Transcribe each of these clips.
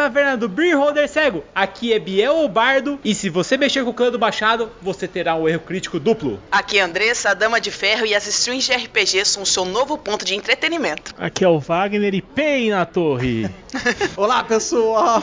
Taverna do Beer Holder Cego. Aqui é Biel o Bardo e se você mexer com o clã do Machado, você terá um erro crítico duplo. Aqui é Andressa, a Dama de Ferro e as streams de RPG são o seu novo ponto de entretenimento. Aqui é o Wagner e Pei na torre. Olá, pessoal.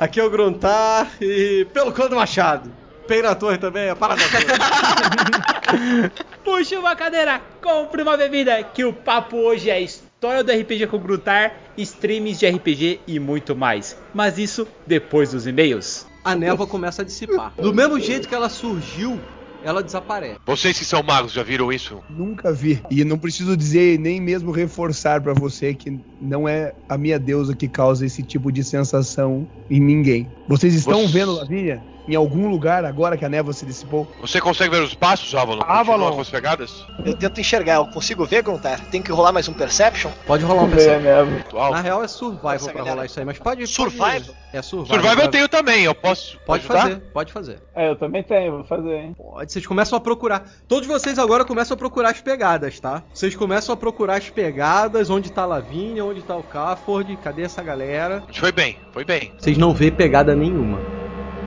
Aqui é o Gruntar e pelo clã do Machado. Pei na torre também, a parada toda. Puxe uma cadeira, compre uma bebida, que o papo hoje é história do RPG com Grutar, streams de RPG e muito mais. Mas isso depois dos e-mails. A névoa começa a dissipar. Do mesmo jeito que ela surgiu, ela desaparece. Vocês que são magos já viram isso? Nunca vi. E não preciso dizer nem mesmo reforçar pra você que não é a minha deusa que causa esse tipo de sensação em ninguém. Vocês estão Você- vendo Lavínia em algum lugar agora que a névoa se dissipou? Você consegue ver os passos, Avalon? Continua Avalon. com as pegadas? Eu tento enxergar, eu consigo ver, Gruntar? Tem que rolar mais um Perception? Pode rolar um percepção. Atual. Na real é survival Nossa, pra galera. rolar isso aí, mas pode. Survival? Pode, é survival. Survival eu tenho também, eu posso. Pode ajudar? fazer, pode fazer. É, eu também tenho, vou fazer, hein? Pode, vocês começam a procurar. Todos vocês agora começam a procurar as pegadas, tá? Vocês começam a procurar as pegadas, onde tá a Lavínia, onde tá o Cafford, cadê essa galera? Foi bem, foi bem. Vocês não vê pegada nenhuma.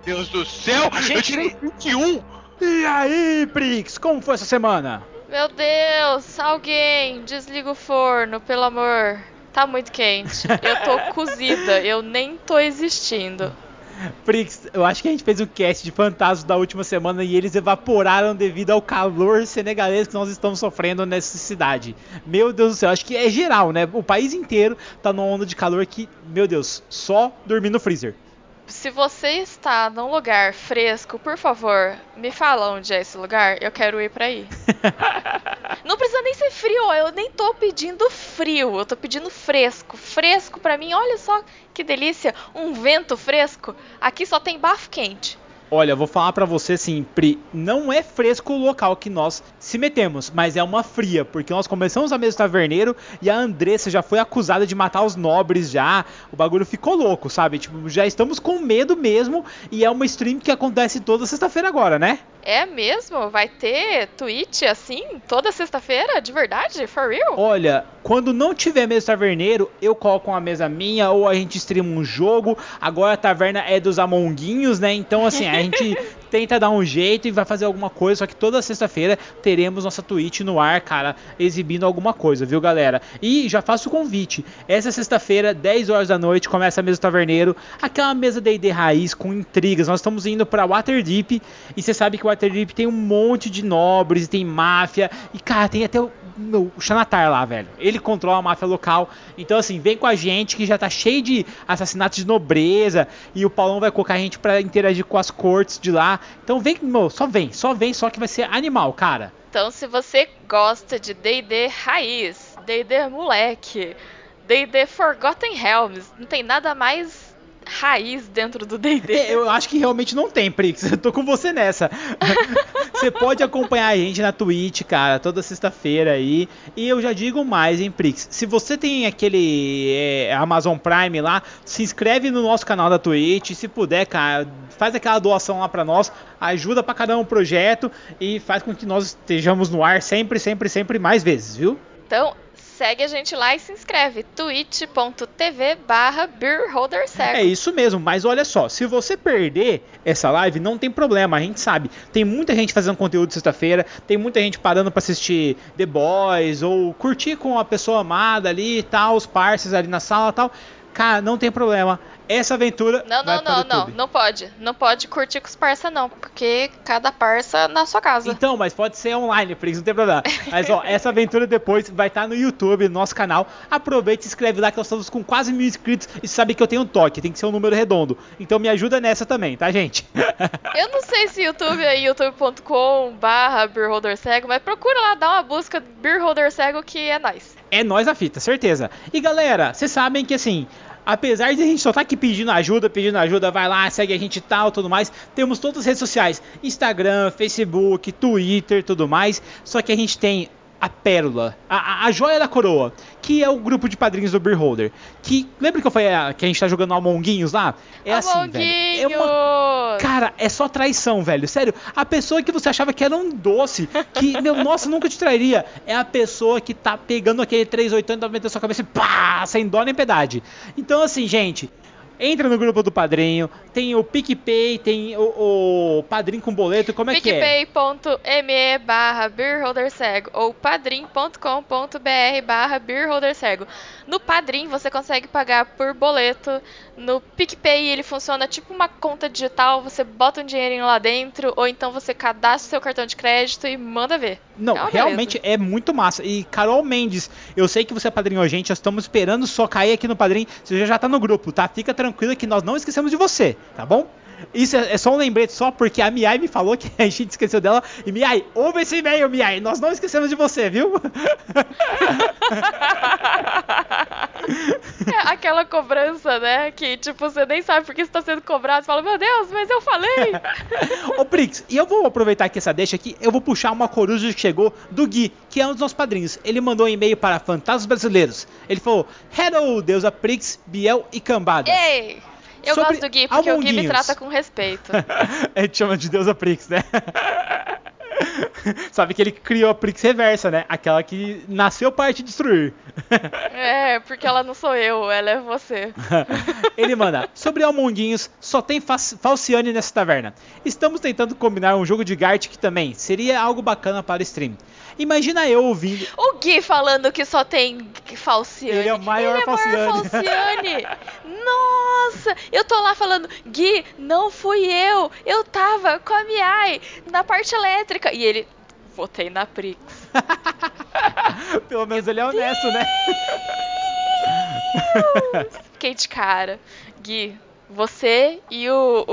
Deus do céu, A eu gente- tirei 21! E aí, Prix, como foi essa semana? Meu Deus, alguém desliga o forno, pelo amor. Tá muito quente. Eu tô cozida, eu nem tô existindo. Prix, eu acho que a gente fez um cast de fantasmas da última semana e eles evaporaram devido ao calor senegalês que nós estamos sofrendo nessa cidade. Meu Deus do céu, acho que é geral, né? O país inteiro tá numa onda de calor que, meu Deus, só dormir no freezer. Se você está num lugar fresco, por favor, me fala onde é esse lugar. Eu quero ir pra aí. Não precisa nem ser frio, eu nem tô pedindo frio, eu tô pedindo fresco. Fresco pra mim, olha só que delícia, um vento fresco. Aqui só tem bafo quente. Olha, vou falar pra você assim, Pri, não é fresco o local que nós se metemos, mas é uma fria, porque nós começamos a mesa do taverneiro e a Andressa já foi acusada de matar os nobres já. O bagulho ficou louco, sabe? Tipo, já estamos com medo mesmo e é uma stream que acontece toda sexta-feira agora, né? É mesmo? Vai ter tweet assim toda sexta-feira? De verdade? For real? Olha, quando não tiver mesa taverneiro, eu coloco uma mesa minha ou a gente streama um jogo. Agora a taverna é dos amonguinhos, né? Então, assim, a gente tenta dar um jeito e vai fazer alguma coisa. Só que toda sexta-feira teremos nossa Twitch no ar, cara, exibindo alguma coisa, viu, galera? E já faço o convite. Essa sexta-feira, 10 horas da noite, começa a mesa do taverneiro. Aquela mesa D&D raiz com intrigas. Nós estamos indo pra Waterdeep e você sabe que Waterdeep tem um monte de nobres, tem máfia e, cara, tem até o meu, o Xanatar lá, velho. Ele controla a máfia local. Então, assim, vem com a gente que já tá cheio de assassinatos de nobreza. E o Paulão vai colocar a gente pra interagir com as cortes de lá. Então vem, meu, só vem, só vem, só que vai ser animal, cara. Então, se você gosta de D&D raiz, D&D moleque, D&D Forgotten Realms, não tem nada mais raiz dentro do D&D. É, Eu acho que realmente não tem, Prix. Eu tô com você nessa. você pode acompanhar a gente na Twitch, cara, toda sexta-feira aí. E eu já digo mais, hein, Prix. Se você tem aquele é, Amazon Prime lá, se inscreve no nosso canal da Twitch. Se puder, cara, faz aquela doação lá pra nós. Ajuda pra caramba o projeto e faz com que nós estejamos no ar sempre, sempre, sempre mais vezes, viu? Então, segue a gente lá e se inscreve. twitch.tv barra É isso mesmo, mas olha só, se você perder essa live, não tem problema, a gente sabe. Tem muita gente fazendo conteúdo sexta-feira, tem muita gente parando pra assistir The Boys ou curtir com a pessoa amada ali e tal, os parceiros ali na sala e tal. Cara, não tem problema. Essa aventura Não, vai não, para o não, não, não pode. Não pode curtir com os parça não, porque cada parça na sua casa. Então, mas pode ser online, Prix, não tem problema. Mas ó, essa aventura depois vai estar no YouTube, no nosso canal. Aproveita e se inscreve lá que nós estamos com quase mil inscritos e sabe que eu tenho um toque, tem que ser um número redondo. Então me ajuda nessa também, tá, gente? Eu não sei se YouTube é youtube.com barra Cego, mas procura lá, dá uma busca Beerholder Cego que é nóis. é nós a fita, certeza. E galera, vocês sabem que assim, apesar de a gente só estar aqui pedindo ajuda, pedindo ajuda, vai lá, segue a gente tal, tudo mais. Temos todas as redes sociais: Instagram, Facebook, Twitter, tudo mais. Só que a gente tem a pérola, a, a- a joia da coroa, que é o grupo de padrinhos do Beer Holder. Que lembra que eu falei ah, que a gente tá jogando Amonguinhos lá? É assim, velho. É uma! Cara, é só traição, velho. Sério, a pessoa que você achava que era um doce, que, meu, nossa, nunca te trairia, é a pessoa que tá pegando aquele 380 metendo sua cabeça e pá, sem dó nem piedade. Então, assim, gente, Entra no grupo do padrinho, tem o PicPay, tem o, o padrinho com boleto, como é que é? picpay.me barra beerholdercego ou padrim.com.br barra beerholdercego. No Padrim você consegue pagar por boleto. No PicPay ele funciona tipo uma conta digital, você bota um dinheirinho lá dentro ou então você cadastra seu cartão de crédito e manda ver. Não, É realmente é muito massa. E Carol Mendes, eu sei que você padrinhou a gente, nós estamos esperando só cair aqui no padrinho. Você já, já tá no grupo, tá? Fica tranquila que nós não esquecemos de você, tá bom? Isso é, é só um lembrete só porque a Miai me falou que a gente esqueceu dela. E Miai, ouve esse e-mail, Miai. Nós não esquecemos de você, viu? Aquela cobrança, né? Que tipo, você nem sabe por que você tá sendo cobrado. Você fala, meu Deus, mas eu falei. Ô Prix, e eu vou aproveitar que essa deixa aqui, eu vou puxar uma coruja que chegou do Gui, que é um dos nossos padrinhos. Ele mandou um e-mail para Fantasmas Brasileiros. Ele falou: Hello, deusa Prix, Biel e Cambada. Ei! Eu Sobre gosto do Gui, porque o Gui me trata com respeito. a gente chama de deusa Prix, né? Sabe que ele criou a Prix reversa, né? Aquela que nasceu para te destruir. é, porque ela não sou eu, ela é você. Ele manda: Sobre Almonguinhos, só tem fa- Falciane nessa taverna. Estamos tentando combinar um jogo de Gartic também. Seria algo bacana para o stream. Imagina eu ouvindo. O Gui falando que só tem Falciane. Ele é o maior Ele é Falciane. Falciane. Nossa! Eu tô lá falando, Gui, não fui eu. Eu tava com a Miai na parte elétrica. E ele, votei na Prix. Pelo menos ele é honesto, né? Fiquei de cara. Gui, você e o,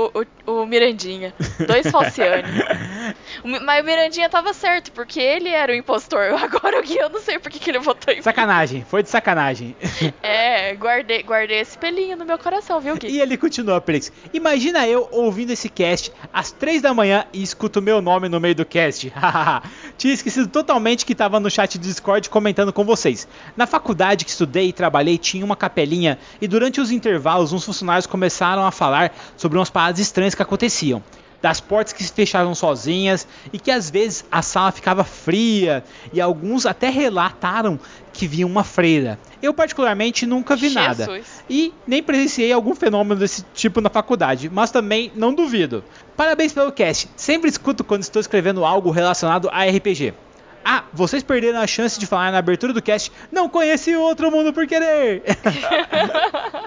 o, o, o Mirandinha. Dois Falciane. Mi- Mas o Mirandinha tava certo, porque ele era o impostor. Agora o Gui, eu não sei por que que ele votou em. Sacanagem, foi de sacanagem. É, guardei, guardei esse pelinho no meu coração, viu, Gui? E ele continua, Prix. Imagina eu ouvindo esse cast às 3 da manhã e escuto meu nome no meio do cast. Tinha esquecido totalmente que tava no chat do Discord comentando com vocês. Na faculdade que estudei e trabalhei tinha uma capelinha e durante os intervalos uns funcionários começaram a falar sobre umas paradas estranhas que aconteciam. Das portas que se fechavam sozinhas e que às vezes a sala ficava fria e alguns até relataram que viam uma freira. Eu particularmente nunca vi nada Jesus. e nem presenciei algum fenômeno desse tipo na faculdade, mas também não duvido. Parabéns pelo cast, sempre escuto quando estou escrevendo algo relacionado a RPG. Ah, vocês perderam a chance de falar na abertura do cast, não conheci o outro mundo por querer.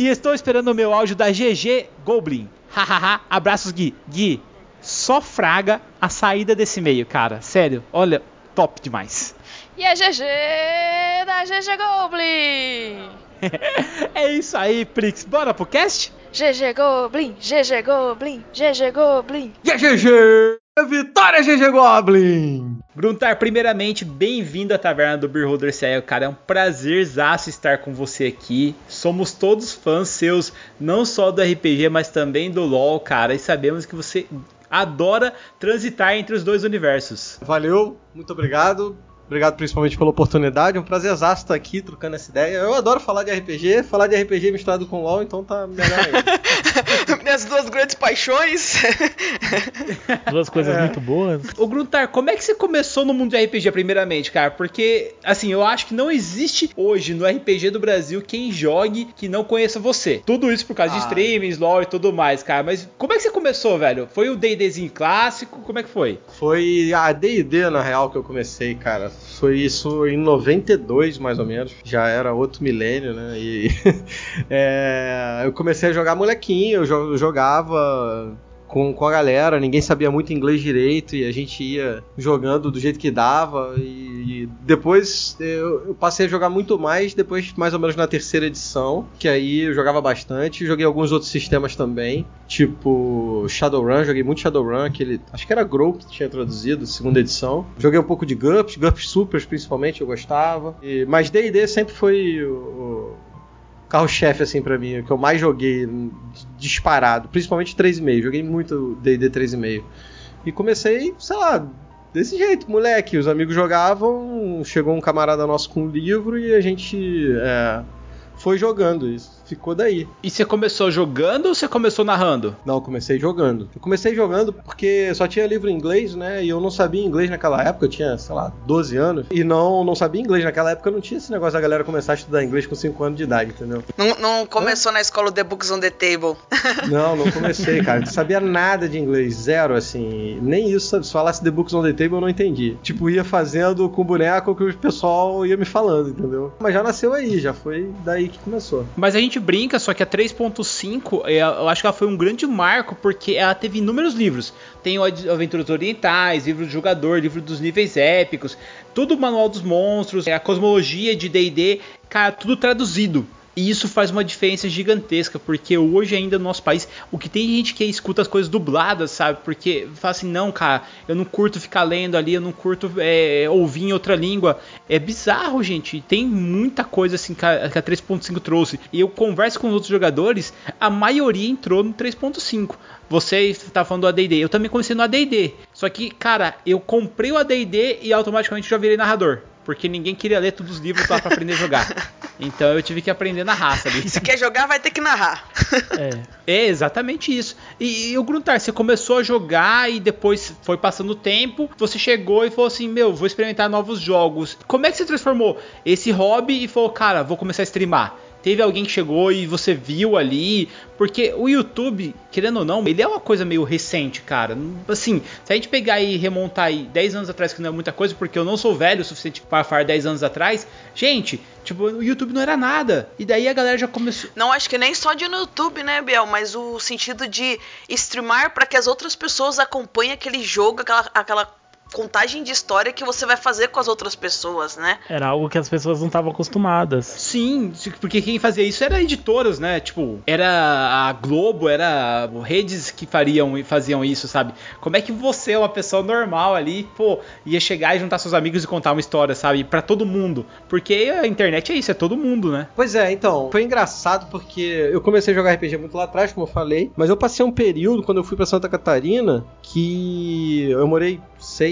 e estou esperando o meu áudio da GG Goblin. Hahaha, abraços Gui. Gui, só fraga a saída desse meio, cara. Sério, olha, top demais. E a GG da GG Goblin! é isso aí, Prix. Bora pro cast? GG Goblin, GG Goblin, GG Goblin. E a GG! Vitória, GG Goblin! Gruntar, primeiramente, bem-vindo à Taverna do Beer Holder Cego, cara. É um prazerzaço estar com você aqui. Somos todos fãs seus, não só do RPG, mas também do LoL, cara. E sabemos que você adora transitar entre os dois universos. Valeu, muito obrigado. Obrigado principalmente pela oportunidade. É um prazerzaço estar aqui trocando essa ideia. Eu adoro falar de RPG, falar de RPG misturado com LoL, então tá melhor ainda. Minhas duas grandes paixões. Duas coisas É. muito boas. Ô Gruntar, como é que você começou no mundo de RPG primeiramente, cara? Porque, assim, eu acho que não existe hoje no RPG do Brasil quem jogue que não conheça você. Tudo isso por causa de Ah. streamings, LoL e tudo mais, cara. Mas como é que você começou, velho? Foi o D&Dzinho clássico? Como é que foi? Foi a D&D, na real, que eu comecei, cara. Foi isso em 92, mais ou menos. Já era outro milênio, né? E é, eu comecei a jogar molequinho, eu jo- jogava com, com a galera, ninguém sabia muito inglês direito e a gente ia jogando do jeito que dava. E, e depois eu, eu passei a jogar muito mais, depois mais ou menos na terceira edição, que aí eu jogava bastante. Joguei alguns outros sistemas também, tipo Shadowrun, joguei muito Shadowrun, aquele, acho que era Grow que tinha traduzido, segunda edição. Joguei um pouco de GURPS, GURPS Supers principalmente, eu gostava. E, mas D&D sempre foi o, o carro-chefe, assim, pra mim, que eu mais joguei disparado, principalmente 3,5. Joguei muito DD 3,5. E comecei, sei lá, desse jeito, moleque. Os amigos jogavam, chegou um camarada nosso com um livro e a gente é, foi jogando isso. Ficou daí. E você começou jogando ou você começou narrando? Não, eu comecei jogando. Eu comecei jogando porque só tinha livro em inglês, né? E eu não sabia inglês naquela época, eu tinha, sei lá, 12 anos. E não, não sabia inglês. Naquela época não tinha esse negócio da galera começar a estudar inglês com 5 anos de idade, entendeu? Não, não começou na escola o The Books on the Table. Não, não comecei, cara. Não sabia nada de inglês, zero, assim. Nem isso, sabe? Se falasse The Books on the Table, eu não entendi. Tipo, ia fazendo com boneco que o pessoal ia me falando, entendeu? Mas já nasceu aí, já foi daí que começou. Mas a gente brinca, só que a 3.5, é, eu acho que ela foi um grande marco, porque ela teve inúmeros livros. Tem o Aventuras Orientais, livro do jogador, livro dos níveis épicos, tudo o Manual dos Monstros, é, a cosmologia de D&D, cara, tudo traduzido. E isso faz uma diferença gigantesca, porque hoje ainda no nosso país, o que tem gente que escuta as coisas dubladas, sabe? Porque fala assim, não, cara, eu não curto ficar lendo ali, eu não curto é, ouvir em outra língua. É bizarro, gente. Tem muita coisa assim que a, que a 3.5 trouxe. E eu converso com os outros jogadores, a maioria entrou no 3.5. Você tá falando do AD&D, eu também comecei no AD&D. Só que, cara, eu comprei o AD&D e automaticamente já virei narrador. Porque ninguém queria ler todos os livros lá pra aprender a jogar. Então eu tive que aprender na raça ali. Se quer jogar, vai ter que narrar. É. É exatamente isso. E, e o Gruntar, você começou a jogar e depois foi passando o tempo, você chegou e falou assim: Meu, vou experimentar novos jogos. Como é que você transformou esse hobby e falou, cara, vou começar a streamar? Teve alguém que chegou e você viu ali? Porque o YouTube, querendo ou não, ele é uma coisa meio recente, cara. Assim, se a gente pegar e remontar aí 10 anos atrás, que não é muita coisa, porque eu não sou velho o suficiente para falar 10 anos atrás, gente, tipo, o YouTube não era nada. E daí a galera já começou. Não acho que nem só de no YouTube, né, Biel? Mas o sentido de streamar para que as outras pessoas acompanhem aquele jogo, aquela, aquela contagem de história que você vai fazer com as outras pessoas, né? Era algo que as pessoas não estavam acostumadas. Sim, porque quem fazia isso era editoras, né? Tipo, era a Globo, era redes que fariam e faziam isso, sabe? Como é que você, uma pessoa normal ali, pô, ia chegar e juntar seus amigos e contar uma história, sabe? Pra todo mundo. Porque a internet é isso, é todo mundo, né? Pois é, então, foi engraçado porque eu comecei a jogar RPG muito lá atrás, como eu falei, mas eu passei um período quando eu fui pra Santa Catarina que eu morei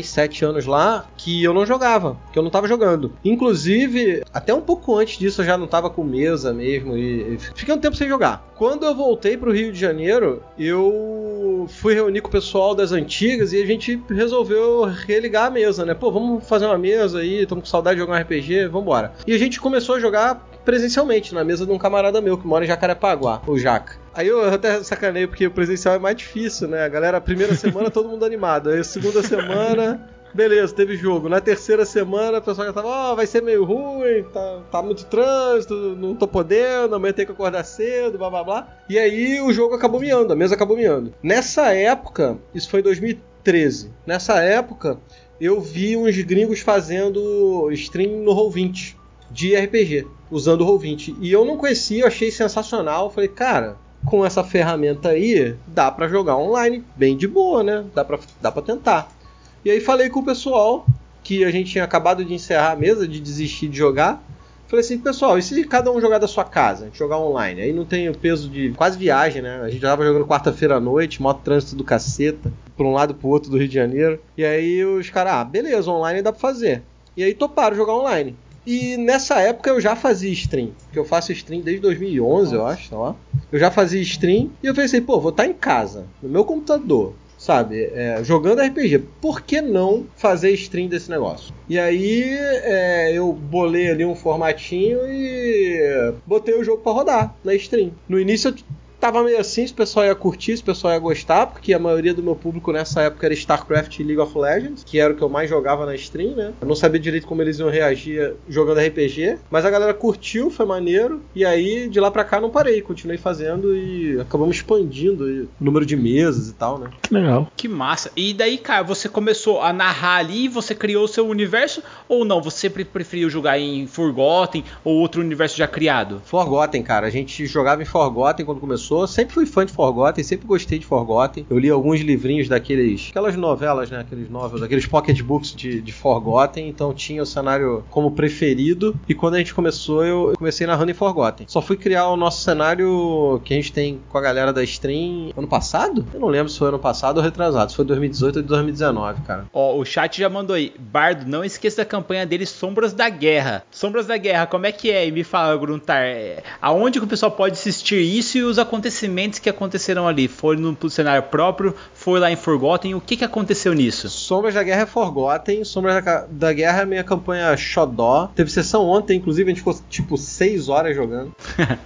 6, 7 anos lá que eu não jogava, que eu não tava jogando. Inclusive, até um pouco antes disso eu já não tava com mesa mesmo e fiquei um tempo sem jogar. Quando eu voltei pro Rio de Janeiro, eu fui reunir com o pessoal das antigas e a gente resolveu religar a mesa, né? Pô, vamos fazer uma mesa aí, estamos com saudade de jogar um RPG, vambora. E a gente começou a jogar presencialmente na mesa de um camarada meu que mora em Jacarepaguá, o Jaca. Aí eu até sacanei porque o presencial é mais difícil, né? A galera, a primeira semana todo mundo animado, aí a segunda semana Beleza, teve jogo. Na terceira semana, o pessoal já tava, ó, vai ser meio ruim, tá, tá muito trânsito, não tô podendo, amanhã tem que acordar cedo, blá blá blá. E aí o jogo acabou miando, a mesa acabou miando. Nessa época, isso foi em 2013, nessa época eu vi uns gringos fazendo stream no Roll20 de RPG, usando o Roll20. E eu não conhecia, eu achei sensacional. Falei, cara, com essa ferramenta aí, dá pra jogar online bem de boa, né? Dá pra, dá pra tentar. E aí falei com o pessoal que a gente tinha acabado de encerrar a mesa, de desistir de jogar. Falei assim, pessoal, e se cada um jogar da sua casa, jogar online? Aí não tem o peso de quase viagem, né? A gente já tava jogando quarta-feira à noite, moto trânsito do caceta, pra um lado pro outro do Rio de Janeiro. E aí os caras, ah, beleza, online dá pra fazer. E aí toparam jogar online. E nessa época eu já fazia stream, porque eu faço stream desde 2011, eu acho, lá. Eu já fazia stream e eu pensei, pô, vou estar em casa, no meu computador, sabe, é, jogando RPG. Por que não fazer stream desse negócio? E aí é, eu bolei ali um formatinho e botei o jogo pra rodar na stream. No início eu tava meio assim, se o pessoal ia curtir, se o pessoal ia gostar, porque a maioria do meu público nessa época era StarCraft e League of Legends, que era o que eu mais jogava na stream, né? Eu não sabia direito como eles iam reagir jogando RPG, mas a galera curtiu, foi maneiro, e aí de lá pra cá não parei, continuei fazendo e acabamos expandindo o número de mesas e tal, né? Que legal. Que massa. E daí, cara, você começou a narrar ali, você criou o seu universo ou não? Você sempre preferiu jogar em Forgotten ou outro universo já criado? Forgotten, cara, a gente jogava em Forgotten quando começou, começou, sempre fui fã de Forgotten, sempre gostei de Forgotten. Eu li alguns livrinhos daqueles, aquelas novelas, né, aqueles novels, aqueles pocketbooks de, de Forgotten, então tinha o cenário como preferido. E quando a gente começou, eu comecei narrando em Forgotten. Só fui criar o nosso cenário que a gente tem com a galera da stream ano passado? Eu não lembro se foi ano passado ou retrasado, se foi 2018 ou 2019, cara. Ó, o chat já mandou aí. Bardo, não esqueça da campanha dele Sombras da Guerra. Sombras da Guerra, como é que é? E me fala, Gruntar, é, aonde que o pessoal pode assistir isso e os acontecimentos que aconteceram ali? Foi no cenário próprio? Foi lá em Forgotten? O que que aconteceu nisso? Sombras da Guerra é Forgotten, Sombras da, da Guerra é a minha campanha Xodó. Teve sessão ontem, inclusive, a gente ficou tipo 6 horas jogando.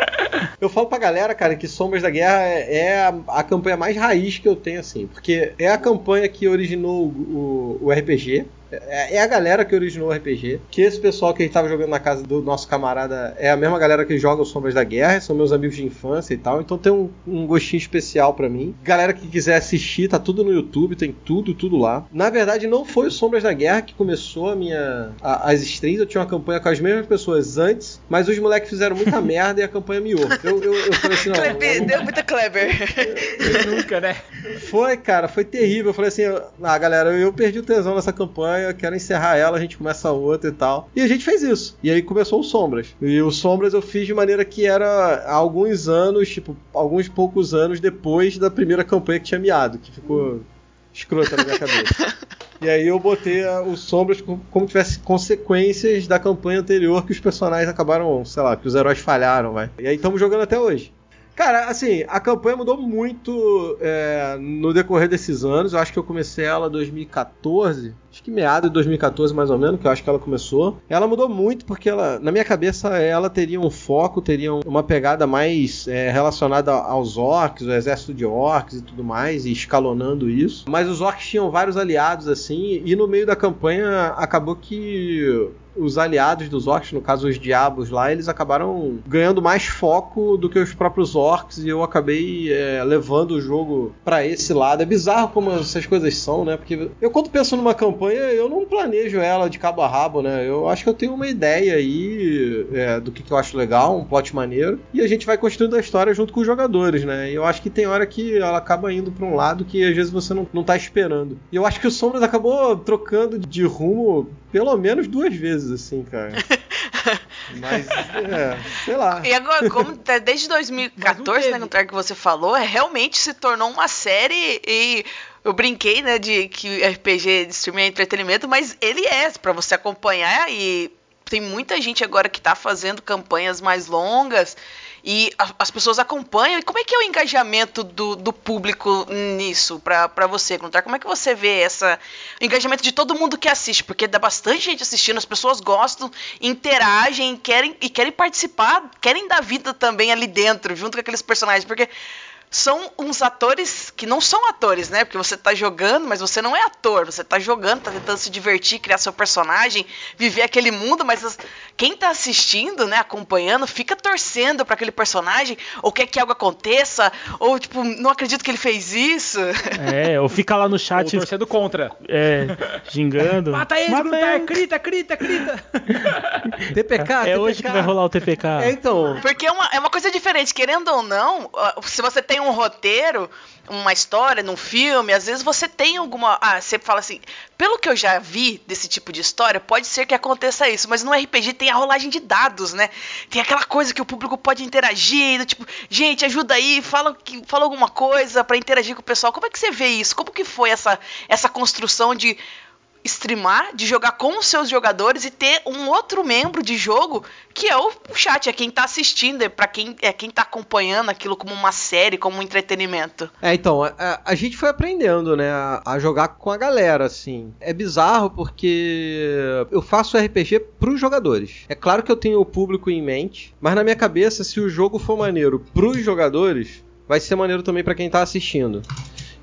eu falo pra galera, cara, que Sombras da Guerra é, é a, a, campanha mais raiz que eu tenho, assim. Porque é a campanha que originou o, o, o RPG. É, é a galera que originou o RPG. Que esse pessoal que a gente tava jogando na casa do nosso camarada é a mesma galera que joga os Sombras da Guerra, são meus amigos de infância e tal. Então tem um, um gostinho especial para mim. Galera que quiser assistir, tá tudo no YouTube, tem tudo, tudo lá. Na verdade, não foi o Sombras da Guerra que começou a minha. A, as streams. Eu tinha uma campanha com as mesmas pessoas antes, mas os moleques fizeram muita merda e a campanha miou. Eu, eu, eu falei assim, não. Kleber, não, deu muita Kleber. Nunca, né? Foi, cara, foi terrível. Eu falei assim, ah, galera, eu perdi o tesão nessa campanha, quero encerrar ela, a gente começa outra e tal. E a gente fez isso. E aí começou o Sombras. E o Sombras eu fiz de maneira que era alguns anos, tipo, alguns poucos anos depois da primeira campanha que tinha miado, que ficou escrota na minha cabeça. E aí eu botei os Sombras como, como tivesse consequências da campanha anterior que os personagens acabaram, sei lá, que os heróis falharam, vai. E aí estamos jogando até hoje. Cara, assim, a campanha mudou muito é, no decorrer desses anos. Eu acho que eu comecei ela em 2014. Acho que meado de 2014, mais ou menos, que eu acho que ela começou. Ela mudou muito porque ela, na minha cabeça, ela teria um foco, teria uma pegada mais é, relacionada aos orcs, o exército de orcs e tudo mais, e escalonando isso. Mas os orcs tinham vários aliados, assim, e no meio da campanha acabou que os aliados dos orcs, no caso os diabos lá, eles acabaram ganhando mais foco do que os próprios orcs e eu acabei é, levando o jogo para esse lado. É bizarro como essas coisas são, né? Porque eu quando penso numa campanha, eu não planejo ela de cabo a rabo, né? Eu acho que eu tenho uma ideia aí é, do que, que eu acho legal, um plot maneiro, e a gente vai construindo a história junto com os jogadores, né? E eu acho que tem hora que ela acaba indo para um lado que às vezes você não, não tá esperando. E eu acho que o Sombras acabou trocando de rumo pelo menos duas vezes, assim, cara. Mas, é, sei lá. E agora, como tá desde 2014, né, no que você falou, é, realmente se tornou uma série e eu brinquei, né, de que RPG de streaming é entretenimento, mas ele é para você acompanhar e tem muita gente agora que tá fazendo campanhas mais longas e a, as pessoas acompanham. E como é que é o engajamento do, do público nisso para você, Contar? Como é que você vê essa o engajamento de todo mundo que assiste? Porque dá bastante gente assistindo, as pessoas gostam, interagem, querem e querem participar, querem dar vida também ali dentro, junto com aqueles personagens, porque são uns atores que não são atores, né? Porque você tá jogando, mas você não é ator. Você tá jogando, tá tentando se divertir, criar seu personagem, viver aquele mundo, mas as, quem tá assistindo, né, acompanhando, fica torcendo para aquele personagem, ou quer que algo aconteça, ou tipo, não acredito que ele fez isso. É, ou fica lá no chat. Ou torcendo contra. É, xingando. Mata ele, Mata ele. crita, crita, crita. TPK, É TPK. hoje que vai rolar o TPK. É, então. Porque é uma, é uma coisa diferente, querendo ou não, se você tem um roteiro, uma história num filme, às vezes você tem alguma. Ah, você fala assim, pelo que eu já vi desse tipo de história, pode ser que aconteça isso, mas no RPG tem a rolagem de dados, né? Tem aquela coisa que o público pode interagir, tipo, gente, ajuda aí, fala, que- fala alguma coisa pra interagir com o pessoal. Como é que você vê isso? Como que foi essa, essa construção de streamar, de jogar com os seus jogadores e ter um outro membro de jogo que é o, chat, é quem tá assistindo, é para quem é quem tá acompanhando aquilo como uma série, como um entretenimento. É, então, a, a- gente foi aprendendo, né, a, a jogar com a galera, assim. É bizarro porque eu faço RPG pros jogadores. É claro que eu tenho o público em mente, mas na minha cabeça, se o jogo for maneiro pros jogadores, vai ser maneiro também pra quem tá assistindo.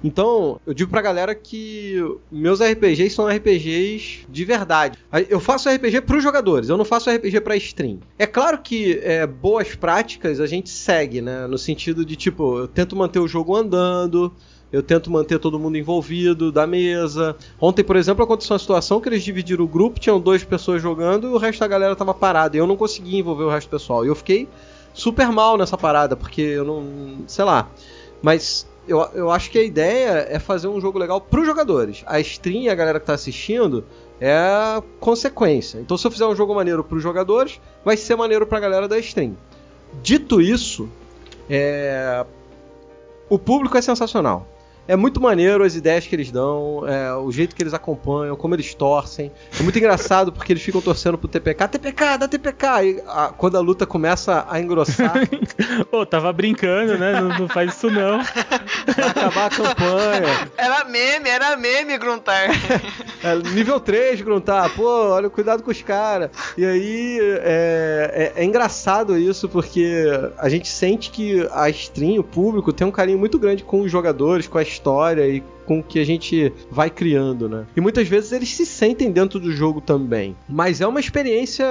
Então, eu digo pra galera que meus RPGs são RPGs de verdade. Eu faço RPG pros jogadores, eu não faço RPG pra stream. É claro que é, boas práticas a gente segue, né? No sentido de, tipo, eu tento manter o jogo andando, eu tento manter todo mundo envolvido da mesa. Ontem, por exemplo, aconteceu uma situação que eles dividiram o grupo, tinham duas pessoas jogando e o resto da galera tava parada. E eu não conseguia envolver o resto do pessoal. E eu fiquei super mal nessa parada, porque eu não. sei lá. Mas eu, eu acho que a ideia é fazer um jogo legal pros jogadores. A stream a galera que tá assistindo é a consequência. Então, se eu fizer um jogo maneiro pros jogadores, vai ser maneiro pra galera da stream. Dito isso, é... o público é sensacional. É muito maneiro as ideias que eles dão, é, o jeito que eles acompanham, como eles torcem. É muito engraçado porque eles ficam torcendo pro TPK, TPK, dá TPK. E a, quando a luta começa a engrossar, Ô, tava brincando, né? Não, não faz isso não. vai acabar a campanha. Era meme, era meme, Gruntar. É, nível 3, Gruntar, pô, olha, cuidado com os caras. E aí é, é- é engraçado isso, porque a gente sente que a stream, o público, tem um carinho muito grande com os jogadores, com a história e com o que a gente vai criando, né? E muitas vezes eles se sentem dentro do jogo também. Mas é uma experiência,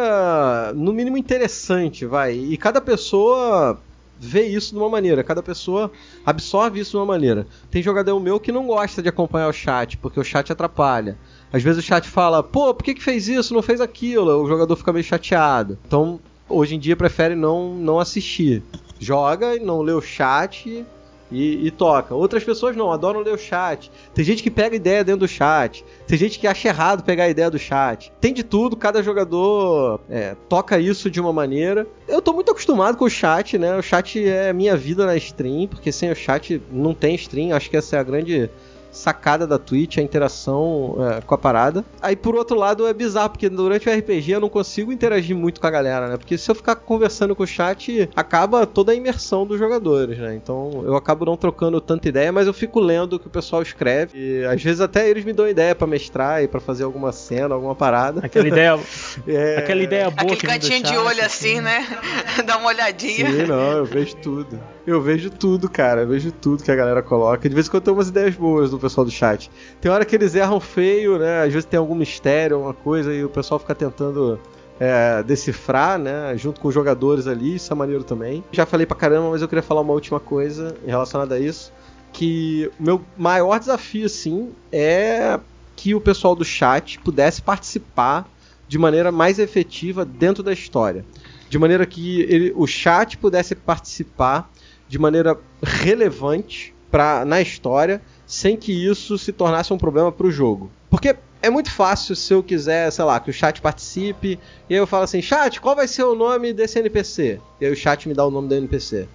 no mínimo, interessante, vai. E cada pessoa vê isso de uma maneira, cada pessoa absorve isso de uma maneira. Tem jogador meu que não gosta de acompanhar o chat, porque o chat atrapalha. Às vezes o chat fala, pô, por que, que fez isso, não fez aquilo? O jogador fica meio chateado. Então, hoje em dia, prefere não, não assistir. Joga e não lê o chat e, e toca. Outras pessoas não, adoram ler o chat. Tem gente que pega ideia dentro do chat. Tem gente que acha errado pegar a ideia do chat. Tem de tudo, cada jogador é, toca isso de uma maneira. Eu tô muito acostumado com o chat, né? O chat é minha vida na stream, porque sem o chat não tem stream. Acho que essa é a grande sacada da Twitch, a interação é, com a parada. Aí por outro lado é bizarro, porque durante o RPG eu não consigo interagir muito com a galera, né? Porque se eu ficar conversando com o chat, acaba toda a imersão dos jogadores, né? Então eu acabo não trocando tanta ideia, mas eu fico lendo o que o pessoal escreve. E às vezes até eles me dão ideia pra mestrar e pra fazer alguma cena, alguma parada. Aquela ideia, É... aquela ideia boa Aquele que vem do cantinho de olho assim, né? Dá uma olhadinha. Sim, não, eu vejo tudo. Eu vejo tudo, cara. Eu vejo tudo que a galera coloca. De vez em quando tem umas ideias boas do pessoal do chat. Tem hora que eles erram feio, né? Às vezes tem algum mistério, alguma coisa, e o pessoal fica tentando é, decifrar, né? Junto com os jogadores ali. Isso é maneiro também. Já falei pra caramba, mas eu queria falar uma última coisa relacionada a isso. Que o meu maior desafio, assim, é que o pessoal do chat pudesse participar de maneira mais efetiva dentro da história. De maneira que ele- o chat pudesse participar de maneira relevante pra, na história, sem que isso se tornasse um problema pro jogo. Porque é muito fácil se eu quiser, sei lá, que o chat participe, e aí eu falo assim, chat, qual vai ser o nome desse NPC? E aí o chat me dá o nome do NPC.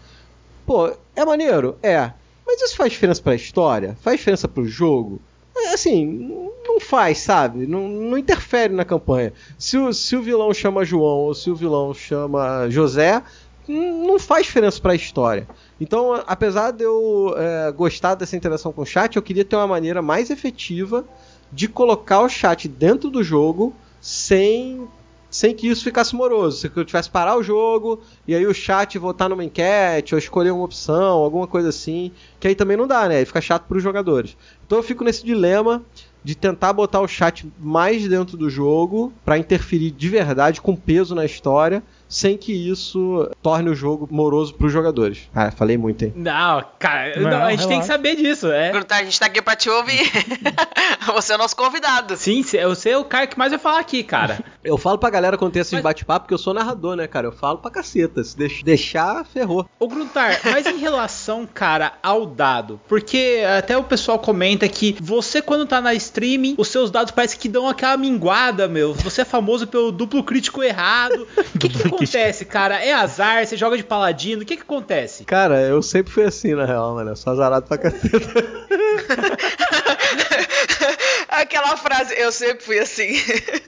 Pô, é maneiro? É. Mas isso faz diferença pra história? Faz diferença pro jogo? É, Assim, não faz, sabe? Não, não interfere na campanha. Se o, se o vilão chama João ou se o vilão chama José, não faz diferença pra história. Então, apesar de eu é, gostar dessa interação com o chat, eu queria ter uma maneira mais efetiva de colocar o chat dentro do jogo sem sem que isso ficasse moroso. Se eu tivesse parar o jogo e aí o chat votar numa enquete ou escolher uma opção, alguma coisa assim, que aí também não dá, né? Aí fica chato para os jogadores. Então eu fico nesse dilema de tentar botar o chat mais dentro do jogo para interferir de verdade com peso na história, sem que isso torne o jogo moroso para os jogadores. Ah, falei muito, hein? Não, cara, Não, não, a gente tem que relaxa. saber disso, é. Gruntar, a gente tá aqui pra te ouvir. Você é o nosso convidado. Sim, cê- você é o cara que mais vai falar aqui, cara. Eu falo pra galera quando tem esses Mas- bate-papo, porque eu sou narrador, né, cara? Eu falo pra caceta. Se deix- deixar, ferrou. Ô Gruntar, mas em relação, cara, ao dado, porque até o pessoal comenta que você quando tá na streaming, os seus dados parece que dão aquela minguada, meu. Você é famoso pelo duplo crítico errado. O que que crítico. Acontece, cara? É azar, você joga de paladino, o que que acontece? Cara, eu sempre fui assim, na real, mano. Eu sou azarado pra caceta. Aquela frase, eu sempre fui assim.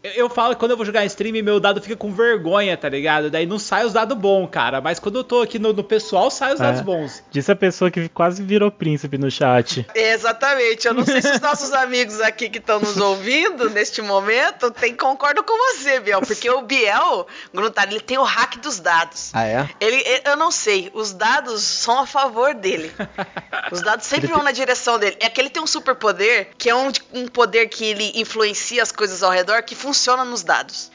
Eu, eu falo que quando eu vou jogar em stream, meu dado fica com vergonha, tá ligado? Daí não sai os dados bons, cara. Mas quando eu tô aqui no, no pessoal, sai os dados É. bons. Disse a pessoa que quase virou príncipe no chat. Exatamente. Eu não sei se os nossos amigos aqui que estão nos ouvindo neste momento tem, concordam com você, Biel. Porque o Biel, Gruntar, ele tem o hack dos dados. Ah, é? Ele, ele- eu não sei, os dados são a favor dele. Os dados sempre vão na direção dele. É que ele tem um superpoder, que é um, um poder que ele influencia as coisas ao redor, que funciona nos dados.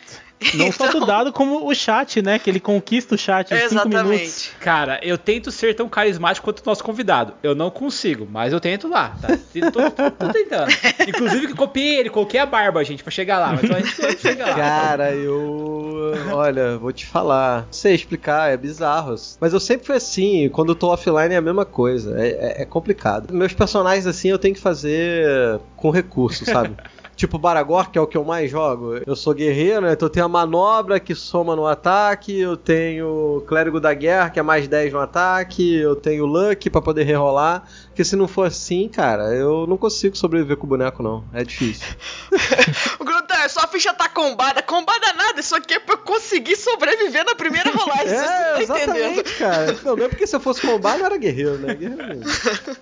Não só do Então- dado, como o chat, né? Que ele conquista o chat em 5 minutos. Exatamente. Cara, eu tento ser tão carismático quanto o nosso convidado. Eu não consigo, mas eu tento lá, tá? Tô, tô- tô tentando. Inclusive que copiei ele, coloquei a barba, gente, pra chegar lá. Mas a gente chega lá. Cara, eu. Olha, vou te falar. Não sei explicar, é bizarro. Mas eu sempre fui assim, quando eu tô offline é a mesma coisa. É, é- é complicado. Meus personagens, assim, eu tenho que fazer com recurso, sabe? Tipo Baragor, que é o que eu mais jogo. Eu sou guerreiro, né? Então eu tenho a manobra que soma no ataque, eu tenho clérigo da guerra, que é mais 10 no ataque, eu tenho luck pra poder rerolar. Porque se não for assim, cara, eu não consigo sobreviver com o boneco, não. É difícil. O Gruntar, sua ficha tá combada. Combada nada, isso aqui é pra eu conseguir sobreviver na primeira rolagem. É, não estão entendendo. exatamente, cara. Não, é porque se eu fosse combar, não era guerreiro, né? Guerreiro mesmo.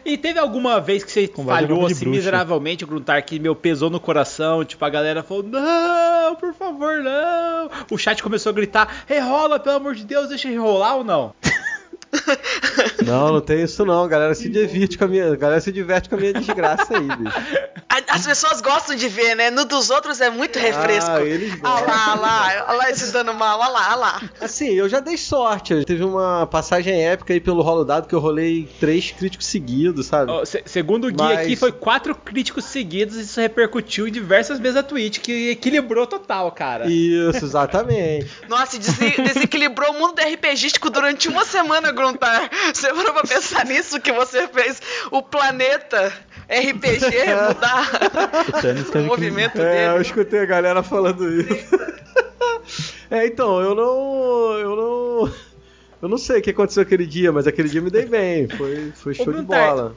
E teve alguma vez que você Combate falhou assim bruxa. miseravelmente, Gruntar, que meu pesou no coração? Tipo, a galera falou: Não, por favor, não. O chat começou a gritar: Rerola, pelo amor de Deus, deixa eu rolar ou não? Não, não tem isso não. A galera se diverte com a minha, a galera se diverte com a minha desgraça aí, bicho. As pessoas gostam de ver, né? No dos outros é muito refresco. Ah, eles Ah gostam. lá, ah lá, ah lá esse dando mal, ah lá, ah lá. Assim, eu já dei sorte. Teve uma passagem épica aí pelo rolo dado que eu rolei três críticos seguidos, sabe? Ó, se- segundo o guia Mas- aqui, foi quatro críticos seguidos e isso repercutiu em diversas vezes a Twitch, que equilibrou total, cara. Isso, exatamente. Nossa, e dese- desequilibrou o mundo do RPGístico durante uma semana, Gruntar. Você parou pra pensar nisso que você fez o planeta RPG mudar o teve que- movimento É, eu dele? escutei a galera falando isso. é, então, eu não. Eu não. Eu não sei o que aconteceu aquele dia, mas aquele dia me dei bem. Foi, foi show de bola.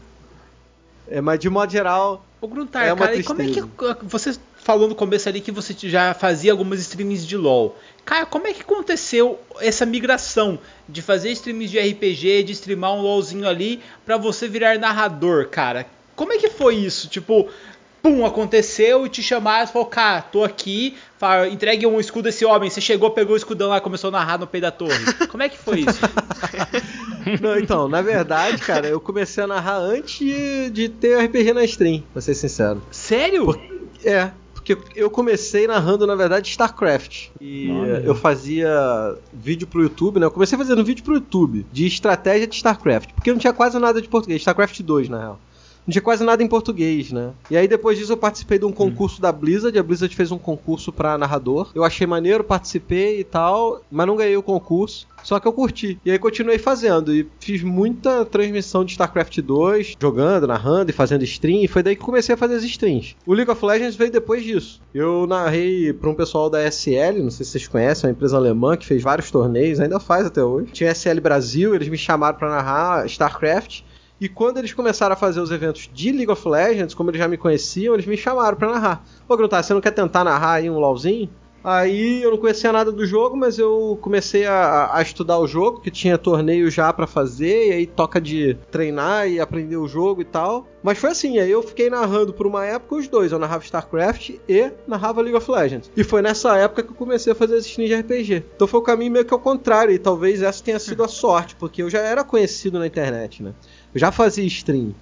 É, mas de modo geral, Ô Gruntar, É uma cara, e como é que você falou no começo ali que você já fazia algumas streams de LoL? Cara, como é que aconteceu essa migração de fazer streams de RPG, de streamar um LoLzinho ali pra você virar narrador, cara? Como é que foi isso? Tipo, pum, aconteceu e te chamaram e falou, cara, tô aqui, fala, entregue um escudo a esse homem. Você chegou, pegou o escudão lá e começou a narrar no peito da torre. Como é que foi isso? Não, então, na verdade, cara, eu comecei a narrar antes de, de ter RPG na stream, pra ser sincero. Sério? É, porque eu comecei narrando, na verdade, StarCraft. E Olha. eu fazia vídeo pro YouTube, né? Eu comecei fazendo vídeo pro YouTube de estratégia de StarCraft, porque não tinha quase nada de português. StarCraft 2, na real. Não tinha quase nada em português, né? E aí depois disso eu participei de um concurso da Blizzard. A Blizzard fez um concurso pra narrador. Eu achei maneiro, participei e tal, mas não ganhei o concurso. Só que eu curti. E aí continuei fazendo. E fiz muita transmissão de StarCraft 2, jogando, narrando e fazendo stream. E foi daí que comecei a fazer as streams. O League of Legends veio depois disso. Eu narrei pra um pessoal da SL, não sei se vocês conhecem, uma empresa alemã que fez vários torneios, ainda faz até hoje. Tinha SL Brasil, eles me chamaram pra narrar StarCraft. E quando eles começaram a fazer os eventos de League of Legends, como eles já me conheciam, eles me chamaram pra narrar. Ô, Gruntar, você não quer tentar narrar aí um LoLzinho? Aí eu não conhecia nada do jogo, mas eu comecei a, a estudar o jogo, que tinha torneio já pra fazer, e aí toca de treinar e aprender o jogo e tal. Mas foi assim, aí eu fiquei narrando por uma época os dois, eu narrava StarCraft e narrava League of Legends. E foi nessa época que eu comecei a fazer streams de RPG. Então foi o caminho meio que ao contrário, e talvez essa tenha sido a sorte, porque eu já era conhecido na internet, né? Eu já fazia stream.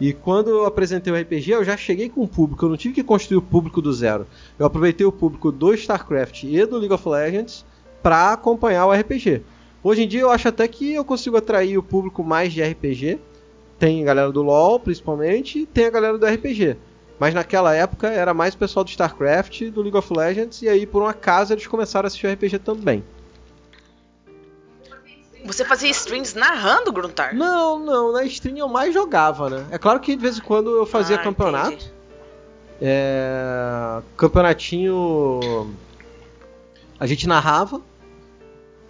E quando eu apresentei o RPG, eu já cheguei com o público, eu não tive que construir o público do zero. Eu aproveitei o público do StarCraft e do League of Legends para acompanhar o RPG. Hoje em dia eu acho até que eu consigo atrair o público mais de RPG. Tem a galera do LoL, principalmente, e tem a galera do RPG. Mas naquela época era mais o pessoal do StarCraft, do League of Legends, e aí por um acaso eles começaram a assistir RPG também. Você fazia streams narrando, Gruntar? Não, não, na stream eu mais jogava, né? É claro que de vez em quando eu fazia Ah, campeonato. entendi. É, campeonatinho a gente narrava,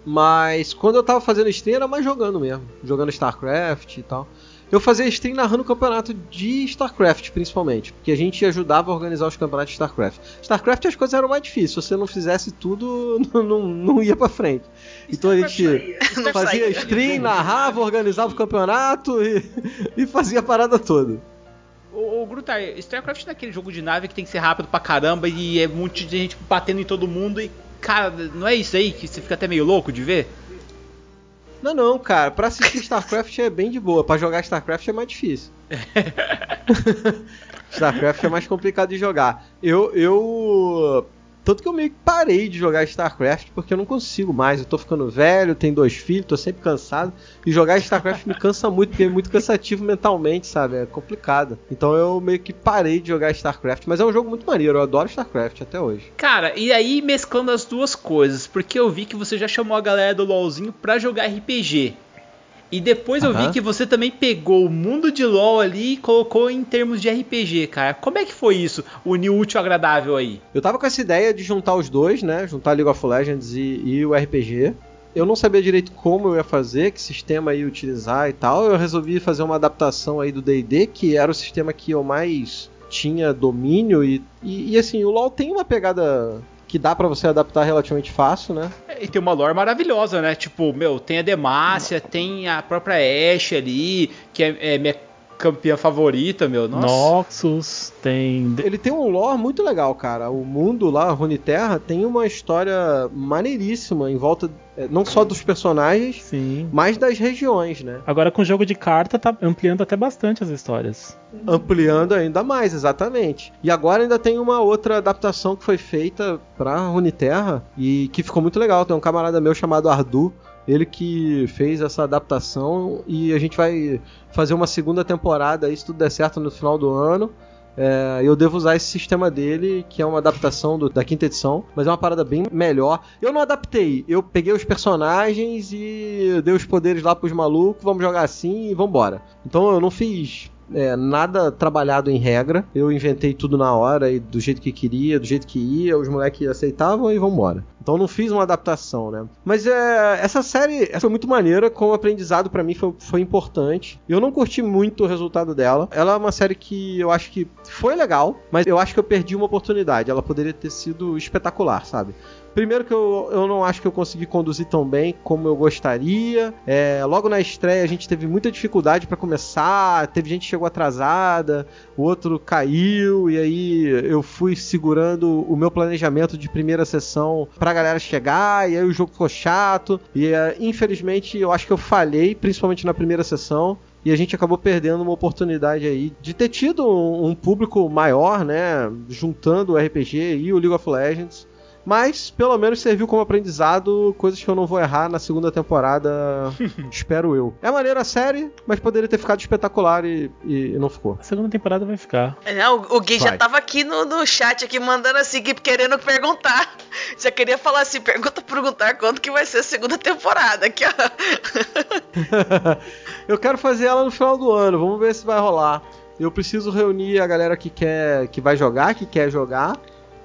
mas quando eu tava fazendo stream era mais jogando mesmo, jogando StarCraft e tal. Eu fazia stream narrando o campeonato de StarCraft, principalmente, porque a gente ajudava a organizar os campeonatos de StarCraft. StarCraft as coisas eram mais difíceis, se você não fizesse tudo, não, não, não ia pra frente. Então a gente Não fazia stream, narrava, organizava o campeonato e, e fazia a parada toda. Ô, ô Grutar, StarCraft não é aquele jogo de nave que tem que ser rápido pra caramba e é um monte de gente batendo em todo mundo e, cara, não é isso aí que você fica até meio louco de ver? Não, não, cara. Pra assistir StarCraft é bem de boa. Pra jogar StarCraft é mais difícil. StarCraft é mais complicado de jogar. Eu, eu Tanto que eu meio que parei de jogar StarCraft porque eu não consigo mais. Eu tô ficando velho, tenho dois filhos, tô sempre cansado. E jogar StarCraft me cansa muito, porque é muito cansativo mentalmente, sabe? É complicado. Então eu meio que parei de jogar StarCraft. Mas é um jogo muito maneiro, eu adoro StarCraft até hoje. Cara, e aí mesclando as duas coisas, porque eu vi que você já chamou a galera do LoLzinho pra jogar RPG. E depois eu vi que você também pegou o mundo de LoL ali e colocou em termos de RPG, cara. Como é que foi isso? Unir o útil ao agradável aí? Eu tava com essa ideia de juntar os dois, né? Juntar League of Legends e, e o RPG. Eu não sabia direito como eu ia fazer, que sistema ia utilizar e tal. Eu resolvi fazer uma adaptação aí do D&D, que era o sistema que eu mais tinha domínio e, e, e, assim, o LoL tem uma pegada que dá pra você adaptar relativamente fácil, né? E tem uma lore maravilhosa, né? Tipo, meu, tem a Demacia, tem a própria Ashe ali, que é, é campeã favorita, meu. Nossa. Noxus, tem. Ele tem um lore muito legal, cara. O mundo lá, Runeterra, tem uma história maneiríssima em volta é, não só dos personagens, Sim. mas das regiões, né? Agora com o jogo de carta tá ampliando até bastante as histórias. ampliando ainda mais, exatamente. E agora ainda tem uma outra adaptação que foi feita pra Runeterra e que ficou muito legal. Tem um camarada meu chamado Ardu, ele que fez essa adaptação e a gente vai fazer uma segunda temporada aí, se tudo der certo no final do ano. É, eu devo usar esse sistema dele, que é uma adaptação do- da quinta edição, mas é uma parada bem melhor. Eu não adaptei, eu peguei os personagens e dei os poderes lá pros malucos, vamos jogar assim e vambora. Então eu não fiz é, nada trabalhado em regra, eu inventei tudo na hora e do jeito que queria, do jeito que ia, os moleques aceitavam e vambora. Então não fiz uma adaptação, né? Mas é, essa série essa foi muito maneira, como aprendizado pra mim foi, foi importante. Eu não curti muito o resultado dela. Ela é uma série que eu acho que foi legal, mas eu acho que eu perdi uma oportunidade. Ela poderia ter sido espetacular, sabe? Primeiro que eu, eu não acho que eu consegui conduzir tão bem como eu gostaria. É, logo na estreia a gente teve muita dificuldade pra começar. Teve gente que chegou atrasada, o outro caiu e aí eu fui segurando o meu planejamento de primeira sessão pra galera chegar e aí o jogo ficou chato e é, infelizmente eu acho que eu falhei, principalmente na primeira sessão. E a gente acabou perdendo uma oportunidade aí de ter tido um, um público maior, né? Juntando o RPG e o League of Legends. Mas pelo menos serviu como aprendizado, coisas que eu não vou errar na segunda temporada, espero eu. É maneira a série, mas poderia ter ficado espetacular e, e- e não ficou. A segunda temporada vai ficar. É, o, o Gui já Vai. tava aqui no, no chat aqui mandando assim, Gui, querendo perguntar. Já queria falar assim, pergunta perguntar quando que vai ser a segunda temporada. Aqui, ó. eu quero fazer ela no final do ano, vamos ver se vai rolar. Eu preciso reunir a galera que quer, que vai jogar, que quer jogar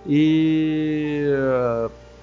e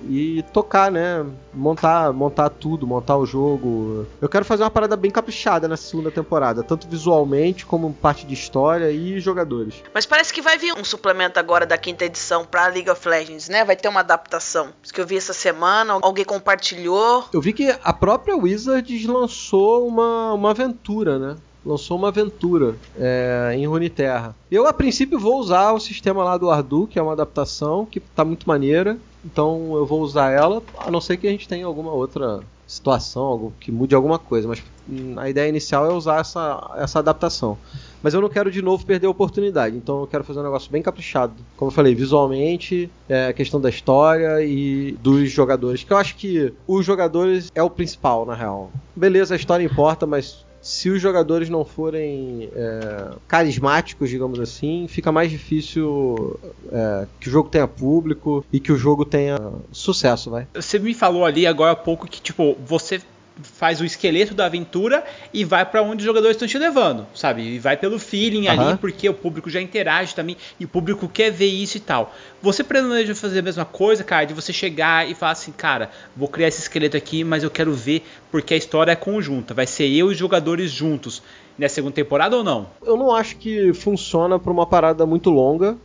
e tocar, né? Montar, montar tudo, montar o jogo. Eu quero fazer uma parada bem caprichada nessa segunda temporada, tanto visualmente como parte de história e jogadores. Mas parece que vai vir um suplemento agora da quinta edição pra League of Legends, né? Vai ter uma adaptação. Isso que eu vi essa semana, alguém compartilhou. Eu vi que a própria Wizards lançou uma, uma aventura, né? Lançou uma aventura é, em Runeterra. Eu, a princípio, vou usar o sistema lá do Ardu, que é uma adaptação que tá muito maneira. Então eu vou usar ela, a não ser que a gente tenha alguma outra situação, algo que mude alguma coisa. Mas hum, a ideia inicial é usar essa, essa adaptação. Mas eu não quero de novo perder a oportunidade. Então eu quero fazer um negócio bem caprichado. Como eu falei, visualmente, é, a questão da história e dos jogadores. Que eu acho que os jogadores é o principal, na real. Beleza, a história importa, mas se os jogadores não forem é, carismáticos, digamos assim, fica mais difícil é, que o jogo tenha público e que o jogo tenha sucesso, vai. Você me falou ali agora há pouco que, tipo, você faz o esqueleto da aventura e vai pra onde os jogadores estão te levando, sabe? E vai pelo feeling ali, Aham. porque o público já interage também e o público quer ver isso e tal. Você planeja fazer a mesma coisa, cara, de você chegar e falar assim, cara, vou criar esse esqueleto aqui, mas eu quero ver porque a história é conjunta, vai ser eu e os jogadores juntos nessa segunda temporada ou não? Eu não acho que funciona pra uma parada muito longa.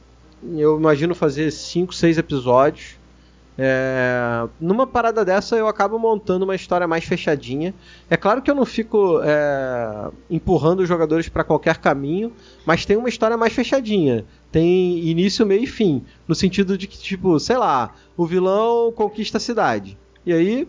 Eu imagino fazer 5, 6 episódios. É, numa parada dessa eu acabo montando uma história mais fechadinha. É claro que eu não fico é, empurrando os jogadores para qualquer caminho, mas tem uma história mais fechadinha. Tem início, meio e fim. No sentido de que, tipo, sei lá, o vilão conquista a cidade. E aí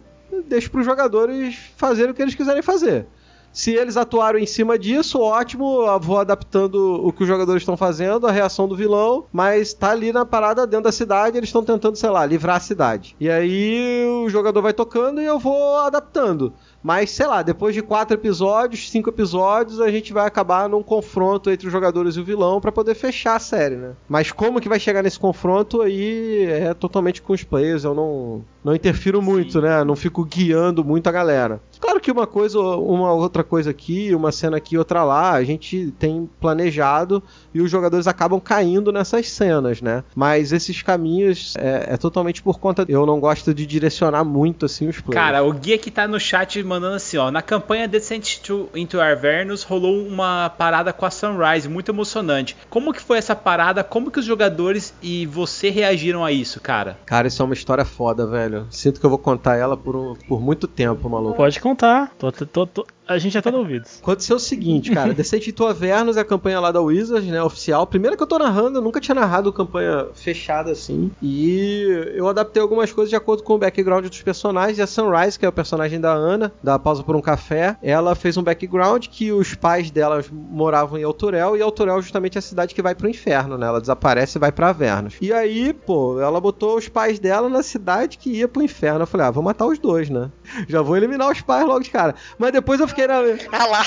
deixo para os jogadores fazerem o que eles quiserem fazer. Se eles atuaram em cima disso, ótimo, vou adaptando o que os jogadores estão fazendo, a reação do vilão, mas tá ali na parada dentro da cidade, eles estão tentando, sei lá, livrar a cidade. E aí o jogador vai tocando e eu vou adaptando. Mas, sei lá, depois de quatro episódios, cinco episódios, a gente vai acabar num confronto entre os jogadores e o vilão para poder fechar a série, né? Mas como que vai chegar nesse confronto aí é totalmente com os players, eu não, não interfiro muito, né? Não fico guiando muito a galera. Claro que uma coisa, uma outra coisa aqui, uma cena aqui, outra lá, a gente tem planejado e os jogadores acabam caindo nessas cenas, né? Mas esses caminhos é, é totalmente por conta. Eu não gosto de direcionar muito assim os players. Cara, o guia que tá no chat mandando assim, ó. Na campanha Descent to, into Avernus rolou uma parada com a Sunrise, muito emocionante. Como que foi essa parada? Como que os jogadores e você reagiram a isso, cara? Cara, isso é uma história foda, velho. Sinto que eu vou contar ela por, um- por muito tempo, maluco. Pode contar. Tô- tô- tô- a gente é todo ouvidos. Aconteceu o seguinte, cara. Descent into Avernus é a campanha lá da Wizards, né, oficial. Primeira que eu tô narrando, eu nunca tinha narrado campanha fechada assim. E eu adaptei algumas coisas de acordo com o background dos personagens. E a Sunrise, que é o personagem da Ana, da Pausa por um Café, ela fez um background que os pais dela moravam em Elturel. E Elturel é justamente a cidade que vai pro inferno, né? Ela desaparece e vai pra Avernus. E aí, pô, ela botou os pais dela na cidade que ia pro inferno. Eu falei, ah, vou matar os dois, né? Já vou eliminar os pais logo de cara. Mas depois eu fiquei na. Ah lá.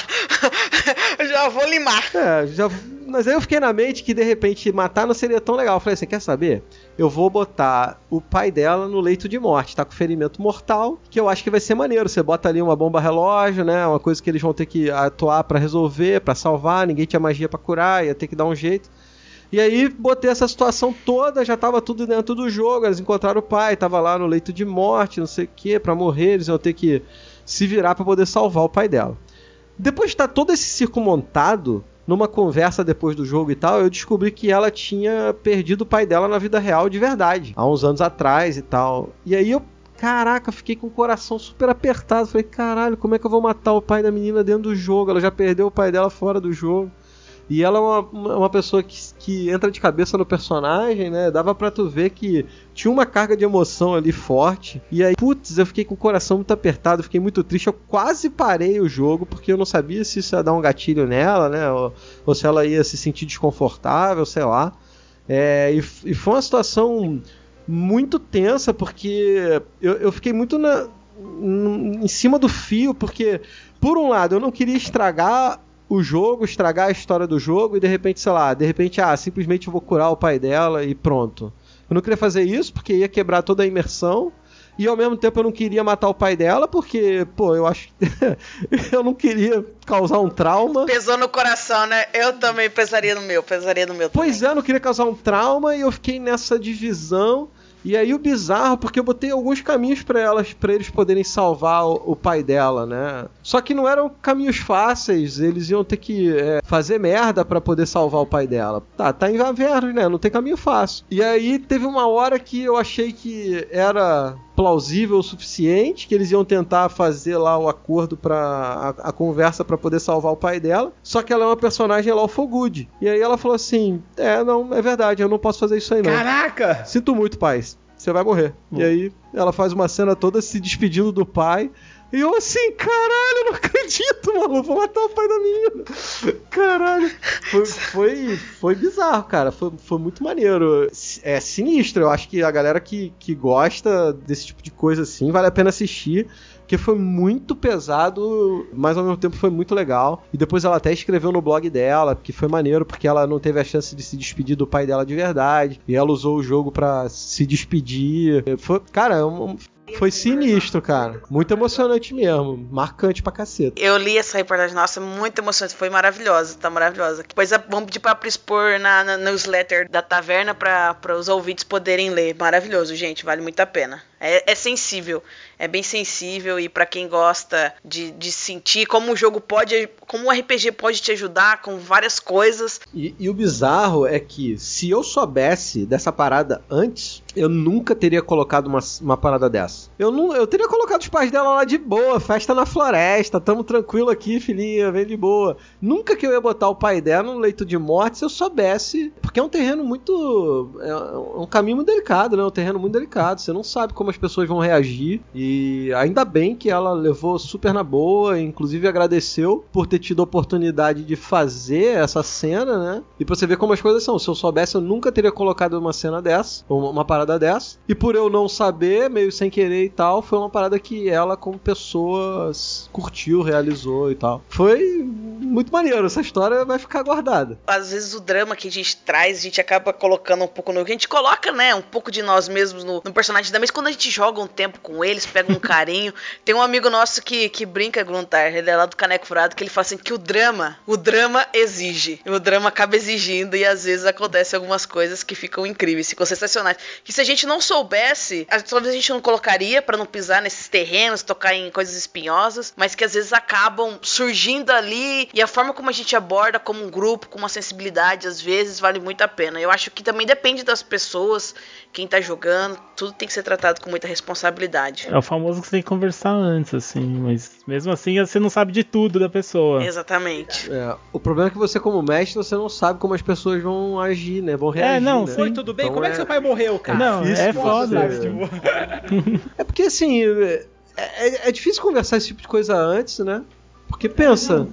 Já vou limar. É, já. Mas aí eu fiquei na mente que de repente matar não seria tão legal. Eu falei assim: quer saber? Eu vou botar o pai dela no leito de morte, tá com ferimento mortal, que eu acho que vai ser maneiro. Você bota ali uma bomba relógio, né? Uma coisa que eles vão ter que atuar pra resolver, pra salvar, ninguém tinha magia pra curar, ia ter que dar um jeito. E aí botei essa situação toda, já tava tudo dentro do jogo, eles encontraram o pai, tava lá no leito de morte, não sei o que, pra morrer, eles iam ter que se virar pra poder salvar o pai dela. Depois de estar todo esse circo montado, numa conversa depois do jogo e tal, eu descobri que ela tinha perdido o pai dela na vida real de verdade, há uns anos atrás e tal. E aí eu, caraca, fiquei com o coração super apertado. Falei, caralho, como é que eu vou matar o pai da menina dentro do jogo? Ela já perdeu o pai dela fora do jogo. E ela é uma, uma pessoa que, que entra de cabeça no personagem, né? Dava pra tu ver que tinha uma carga de emoção ali forte. E aí, putz, eu fiquei com o coração muito apertado, fiquei muito triste. Eu quase parei o jogo porque eu não sabia se isso ia dar um gatilho nela, né? Ou, ou se ela ia se sentir desconfortável, sei lá. É, e, e foi uma situação muito tensa porque eu, eu fiquei muito na, em cima do fio, porque, por um lado, eu não queria estragar o jogo, estragar a história do jogo e de repente, sei lá, de repente, ah, simplesmente eu vou curar o pai dela e pronto. Eu não queria fazer isso porque ia quebrar toda a imersão. E ao mesmo tempo eu não queria matar o pai dela porque, pô, eu acho que eu não queria causar um trauma. Pesou no coração, né? Eu também pesaria no meu, pesaria no meu Pois também. é, eu não queria causar um trauma e eu fiquei nessa divisão. E aí o bizarro, porque eu botei alguns caminhos pra elas, para eles poderem salvar o, o pai dela, né? Só que não eram caminhos fáceis, eles iam ter que é, fazer merda pra poder salvar o pai dela. Tá, tá em Avernus, né? Não tem caminho fácil. E aí teve uma hora que eu achei que era plausível o suficiente, que eles iam tentar fazer lá o acordo para a, a conversa pra poder salvar o pai dela. Só que ela é uma personagem lawful good. E aí ela falou assim: "É, não, é verdade, eu não posso fazer isso aí não". Caraca! Sinto muito, pai. Você vai morrer. E aí ela faz uma cena toda se despedindo do pai. E eu assim, caralho, não acredito, mano. Vou matar o pai da menina. Caralho. Foi, foi, foi bizarro, cara. Foi, foi muito maneiro. É sinistro. Eu acho que a galera que, que gosta desse tipo de coisa assim, vale a pena assistir. Porque foi muito pesado, mas ao mesmo tempo foi muito legal. E depois ela até escreveu no blog dela, que foi maneiro, porque ela não teve a chance de se despedir do pai dela de verdade. E ela usou o jogo pra se despedir. Foi, cara, é um- foi sinistro, cara. Muito emocionante mesmo. Marcante pra caceta. Eu li essa reportagem, nossa, muito emocionante, foi maravilhosa, tá maravilhosa. Depois vamos pedir pra expor na, na newsletter da taverna pra, pra os ouvintes poderem ler. Maravilhoso, gente, vale muito a pena. É, é sensível, é bem sensível e pra quem gosta de, de sentir como o jogo pode, como o RPG pode te ajudar com várias coisas. E, e o bizarro é que se eu soubesse dessa parada antes, eu nunca teria colocado uma, uma parada dessa. Eu, não, eu teria colocado os pais dela lá de boa, festa na floresta, tamo tranquilo aqui, filhinha, vem de boa. Nunca que eu ia botar o pai dela no leito de morte se eu soubesse. Porque é um terreno muito. É um caminho muito delicado, né? É um terreno muito delicado. Você não sabe como as pessoas vão reagir. E ainda bem que ela levou super na boa, inclusive agradeceu por ter tido a oportunidade de fazer essa cena, né? E pra você ver como as coisas são. Se eu soubesse, eu nunca teria colocado uma cena dessa, uma, parada dessa. E por eu não saber, meio sem querer e tal, foi uma parada que ela, como pessoa, curtiu, realizou e tal. Foi muito maneiro. Essa história vai ficar guardada. Às vezes o drama que a gente traz, a gente acaba colocando um pouco no. A gente coloca, né, um pouco de nós mesmos no, no personagem da mas quando a gente joga um tempo com eles, pega um carinho. Tem um amigo nosso que, que brinca, Gruntar, ele é lá do Caneco Furado, que ele fala assim que o drama, o drama exige. O drama acaba exigindo e às vezes acontecem algumas coisas que ficam incríveis, ficam sensacionais. Que se a gente não soubesse, talvez a gente não colocaria pra não pisar nesses terrenos, tocar em coisas espinhosas, mas que às vezes acabam surgindo ali e a forma como a gente aborda como um grupo, com uma sensibilidade, às vezes vale muito a pena. Eu acho que também depende das pessoas, quem tá jogando, tudo tem que ser tratado com muita responsabilidade. É o famoso que você tem que conversar antes, assim, mas mesmo assim você não sabe de tudo da pessoa. Exatamente. É, o problema é que você, como mestre, você não sabe como as pessoas vão agir, né? Vão reagir. não, né? Oi, tudo bem? Então Como é que é- seu pai morreu, cara? Não, é você- foda. Tipo, É porque assim, é, é- é difícil conversar esse tipo de coisa antes, né? Porque pensa.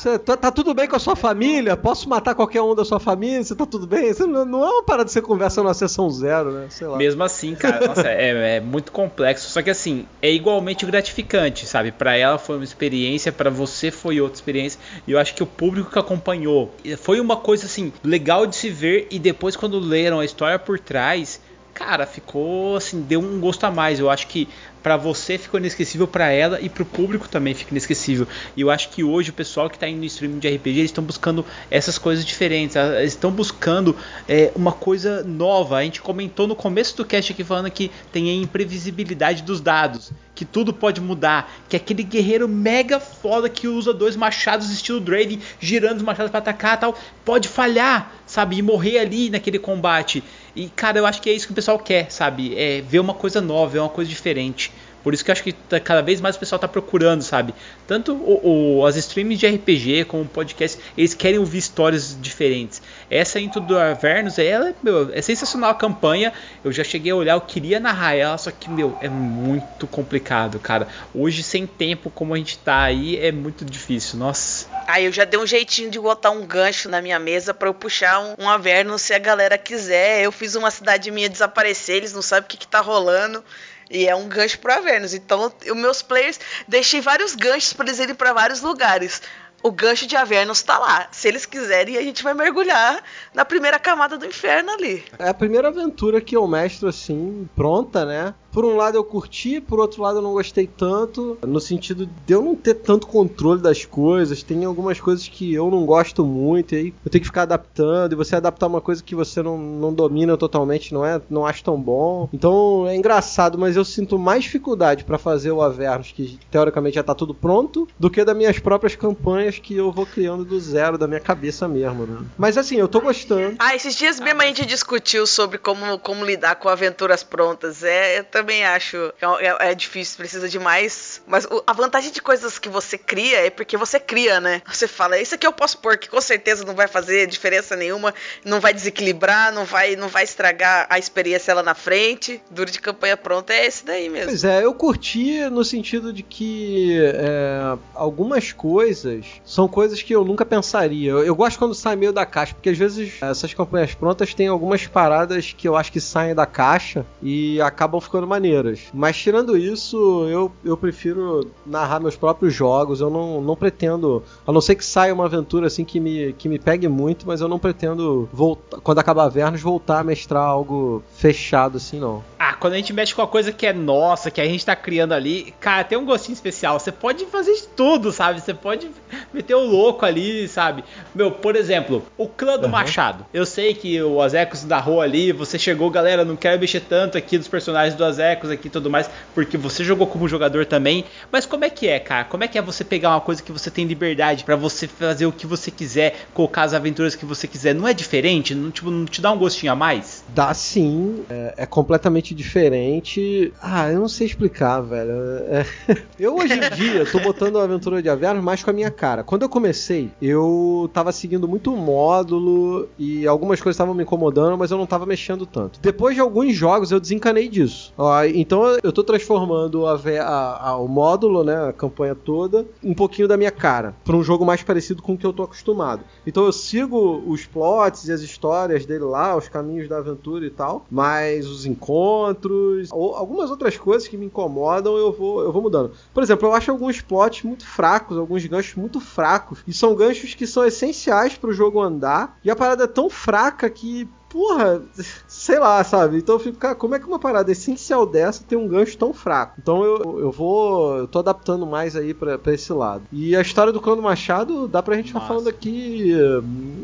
Você tá, tá tudo bem com a sua família? Posso matar qualquer um da sua família? Você tá tudo bem? Você não, não é uma parada de você conversa numa sessão zero, né? Sei lá. Mesmo assim, cara, nossa, é, é muito complexo. Só que assim, é igualmente gratificante, sabe? Pra ela foi uma experiência, pra você foi outra experiência. E eu acho que o público que acompanhou foi uma coisa assim legal de se ver. E depois quando leram a história por trás, cara, ficou assim, deu um gosto a mais. Eu acho que pra você ficou inesquecível, pra ela e pro público também fica inesquecível. E eu acho que hoje o pessoal que tá indo no streaming de RPG, eles estão buscando essas coisas diferentes. Eles estão buscando é, uma coisa nova. A gente comentou no começo do cast aqui falando que tem a imprevisibilidade dos dados. Que tudo pode mudar. Que aquele guerreiro mega foda que usa dois machados estilo Draven, girando os machados pra atacar tal, pode falhar, sabe? E morrer ali naquele combate. E, cara, eu acho que é isso que o pessoal quer, sabe? É ver uma coisa nova, ver uma coisa diferente. Por isso que eu acho que tá- cada vez mais o pessoal tá procurando, sabe? Tanto o, o- as streams de RPG como o podcast, eles querem ouvir histórias diferentes. Essa Into do Avernus, ela, meu, é sensacional a campanha. Eu já cheguei a olhar, eu queria narrar ela, só que, meu, é muito complicado, cara. Hoje, sem tempo, como a gente tá aí, é muito difícil. Nossa. Aí eu já dei um jeitinho de botar um gancho na minha mesa pra eu puxar um, um Averno se a galera quiser. Eu fiz uma cidade minha desaparecer, eles não sabem o que, que tá rolando. E é um gancho pro Avernos. Então, os meus players, deixei vários ganchos pra eles irem pra vários lugares. O gancho de Avernos tá lá. Se eles quiserem, a gente vai mergulhar na primeira camada do inferno ali. É a primeira aventura que eu mestro assim, pronta, né? Por um lado eu curti, por outro lado eu não gostei tanto, no sentido de eu não ter tanto controle das coisas. Tem algumas coisas que eu não gosto muito, e aí eu tenho que ficar adaptando, e você adaptar uma coisa que você não, não domina totalmente, não é, não acho tão bom. Então é engraçado, mas eu sinto mais dificuldade pra fazer o Avernus, que teoricamente já tá tudo pronto, do que das minhas próprias campanhas que eu vou criando do zero, da minha cabeça mesmo, né? Mas assim, eu tô gostando. Ah, esses dias mesmo a gente discutiu sobre como, como lidar com aventuras prontas. É, eu também acho que é, é- é difícil, precisa de mais. Mas a vantagem de coisas que você cria é porque você cria, né? Você fala, isso aqui eu posso pôr, que com certeza não vai fazer diferença nenhuma, não vai desequilibrar, não vai, não vai estragar a experiência lá na frente. Duro de campanha pronta é esse daí mesmo. Pois é, eu curti no sentido de que é, algumas coisas são coisas que eu nunca pensaria. Eu, eu gosto quando sai meio da caixa, porque às vezes essas campanhas prontas têm algumas paradas que eu acho que saem da caixa e acabam ficando maneiras. Mas tirando isso, eu, eu prefiro narrar meus próprios jogos. Eu não, não pretendo, a não ser que saia uma aventura assim que me, que me pegue muito, mas eu não pretendo voltar, quando acabar Vernos, voltar a mestrar algo fechado assim, não. Ah, quando a gente mexe com a coisa que é nossa, que a gente tá criando ali, cara, tem um gostinho especial. Você pode fazer de tudo, sabe? Você pode meter o louco ali, sabe? Meu, por exemplo, o clã do Machado. Eu sei que o Azecos narrou ali, você chegou, galera, não quero mexer tanto aqui dos personagens do Azecos aqui e tudo mais, porque você jogou como jogador também. Mas como é que é, cara? Como é que é você pegar uma coisa que você tem liberdade pra você fazer o que você quiser, colocar as aventuras que você quiser? Não é diferente? Não, tipo, não te dá um gostinho a mais? Dá sim, é, é completamente diferente. Ah, eu não sei explicar, velho. É- Eu hoje em dia tô botando a aventura de Averno mais com a minha cara. Quando eu comecei, eu tava seguindo muito módulo e algumas coisas estavam me incomodando, mas eu não tava mexendo tanto. Depois de alguns jogos eu desencanei disso. Ó, então eu tô transformando a, a- a- o módulo, né, a campanha toda, um pouquinho da minha cara, pra um jogo mais parecido com o que eu tô acostumado. Então eu sigo os plots e as histórias dele lá, os caminhos da aventura e tal, mas os encontros, ou algumas outras coisas que me incomodam, eu vou, eu vou mudando. Por exemplo, eu acho alguns plots muito fracos, alguns ganchos muito fracos, e são ganchos que são essenciais pro jogo andar, e a parada é tão fraca que Porra, sei lá, sabe? Então eu fico, cara, como é que uma parada essencial dessa tem um gancho tão fraco? Então eu, eu vou. Eu tô adaptando mais aí pra, pra esse lado. E a história do Clã do Machado dá pra gente ficar Massa. falando aqui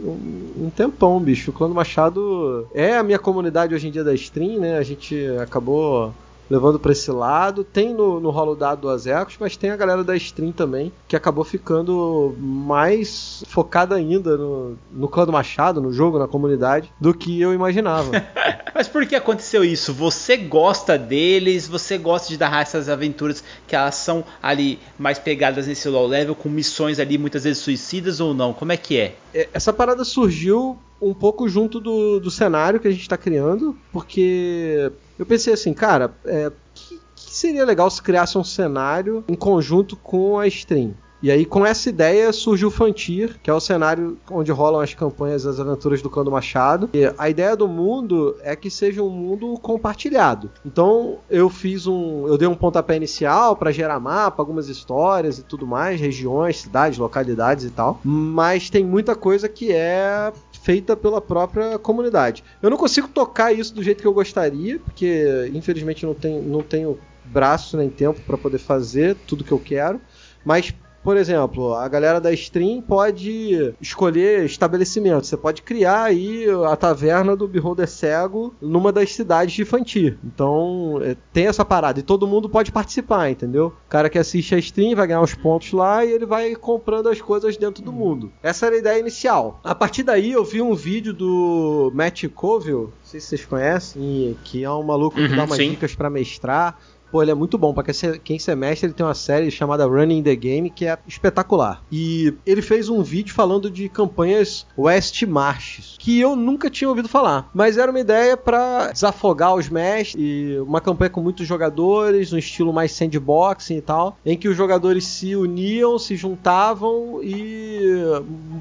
um, um tempão, bicho. O Clã do Machado é a minha comunidade hoje em dia da stream, né? A gente acabou levando pra esse lado. Tem no, no rolo dado do Azecos, mas tem a galera da stream também, que acabou ficando mais focada ainda no, no clã do Machado, no jogo, na comunidade, do que eu imaginava. Mas por que aconteceu isso? Você gosta deles? Você gosta de dar essas aventuras que elas são ali mais pegadas nesse low level, com missões ali muitas vezes suicidas ou não? Como é que é? É, Essa parada surgiu um pouco junto do, do cenário que a gente tá criando, porque eu pensei assim, cara, é, que, que seria legal se criasse um cenário em conjunto com a stream? E aí, com essa ideia, surgiu o Fantir, que é o cenário onde rolam as campanhas, as aventuras do Clã do Machado. E a ideia do mundo é que seja um mundo compartilhado. Então, eu fiz um. Eu dei um pontapé inicial para gerar mapa, algumas histórias e tudo mais, regiões, cidades, localidades e tal. Mas tem muita coisa que é feita pela própria comunidade. Eu não consigo tocar isso do jeito que eu gostaria, porque infelizmente não tenho, não tenho braço nem tempo para poder fazer tudo que eu quero. Mas por exemplo, a galera da stream pode escolher estabelecimento. Você pode criar aí a taverna do Beholder Cego numa das cidades de Fantir. Então, é, tem essa parada. E todo mundo pode participar, entendeu? O cara que assiste a stream vai ganhar uns pontos lá e ele vai comprando as coisas dentro do mundo. Essa era a ideia inicial. A partir daí, eu vi um vídeo do Matt Colville, não sei se vocês conhecem, que é um maluco que Uhum, dá umas sim. dicas pra mestrar. Pô, ele é muito bom. Pra quem se- é mestre, ele tem uma série chamada Running the Game que é espetacular. E ele fez um vídeo falando de campanhas West Marches, que eu nunca tinha ouvido falar. Mas era uma ideia pra desafogar os mestres e uma campanha com muitos jogadores, um estilo mais sandboxing e tal, em que os jogadores se uniam, se juntavam e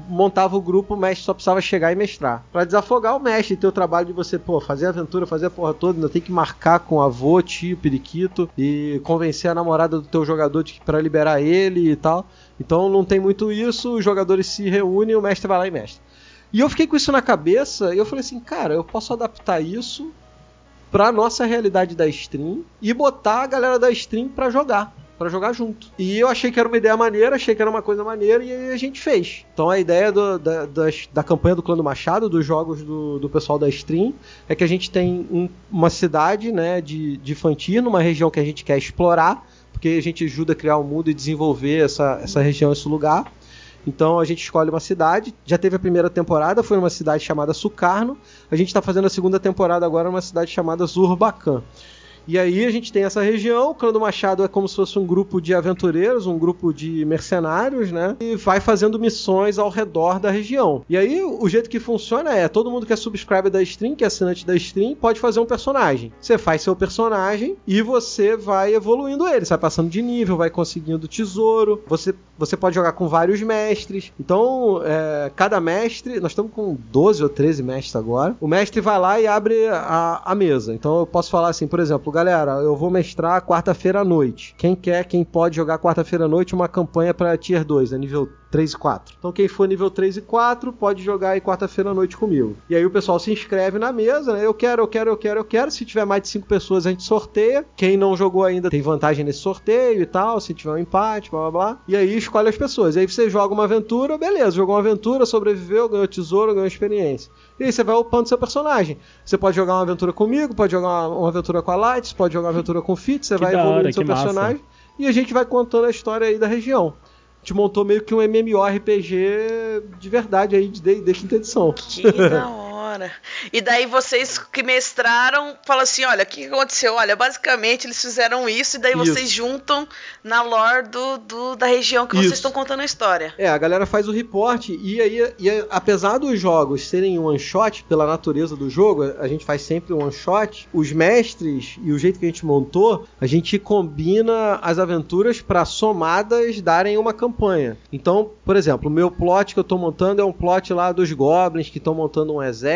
montavam o grupo, o mestre só precisava chegar e mestrar. Pra desafogar o mestre ter o trabalho de você, pô, fazer aventura, fazer a porra toda, ainda tem que marcar com avô, tio, periquito e convencer a namorada do teu jogador para liberar ele e tal. Então não tem muito isso, os jogadores se reúnem, o mestre vai lá e mestre. E eu fiquei com isso na cabeça e eu falei assim, cara, eu posso adaptar isso pra nossa realidade da stream e botar a galera da stream pra jogar. Pra jogar junto. E eu achei que era uma ideia maneira, achei que era uma coisa maneira e a gente fez. Então a ideia do- da, das- da campanha do Clã do Machado, dos jogos do, do pessoal da stream, é que a gente tem um- uma cidade né, de, de Fantir, numa região que a gente quer explorar, porque a gente ajuda a criar o mundo e desenvolver essa, essa região, esse lugar. Então a gente escolhe uma cidade. Já teve a primeira temporada, foi numa cidade chamada Sukarno. A gente está fazendo a segunda temporada agora numa cidade chamada Zurbacan. E aí a gente tem essa região, o Clã do Machado é como se fosse um grupo de aventureiros, um grupo de mercenários, né? E vai fazendo missões ao redor da região. E aí o jeito que funciona é, todo mundo que é subscriber da stream, que é assinante da stream, pode fazer um personagem. Você faz seu personagem e você vai evoluindo ele, você vai passando de nível, vai conseguindo tesouro, você, você pode jogar com vários mestres. Então, é, cada mestre, nós estamos com 12 ou 13 mestres agora, o mestre vai lá e abre a, a mesa. Então eu posso falar assim, por exemplo, galera, eu vou mestrar quarta-feira à noite. Quem quer, quem pode jogar quarta-feira à noite uma campanha para Tier 2, é nível 3 e 4. Então quem for nível 3 e 4 pode jogar aí quarta-feira à noite comigo. E aí o pessoal se inscreve na mesa, né? Eu quero, eu quero, eu quero, eu quero. Se tiver mais de 5 pessoas, a gente sorteia. Quem não jogou ainda tem vantagem nesse sorteio e tal. Se tiver um empate, blá blá blá. E aí escolhe as pessoas. E aí você joga uma aventura, beleza. Jogou uma aventura, sobreviveu, ganhou tesouro, ganhou experiência. E aí você vai upando seu personagem. Você pode jogar uma aventura comigo, pode jogar uma, aventura com a Lights, pode jogar uma aventura com o Fit, você Que vai evoluindo hora, seu que massa. personagem. E a gente vai contando a história aí da região. Gente montou meio que um MMORPG de verdade aí de D&D quinta edição. Que da hora. Senhora. E daí vocês que mestraram falam assim: olha, o que aconteceu? Olha, basicamente eles fizeram isso, e daí Isso. vocês juntam na lore do, do- da região que Isso. vocês estão contando a história. É, a galera faz o report e aí, e aí, apesar dos jogos serem one shot pela natureza do jogo, a gente faz sempre um one shot. Os mestres e o jeito que a gente montou, a gente combina as aventuras para somadas darem uma campanha. Então, por exemplo, o meu plot que eu tô montando é um plot lá dos goblins que estão montando um exército,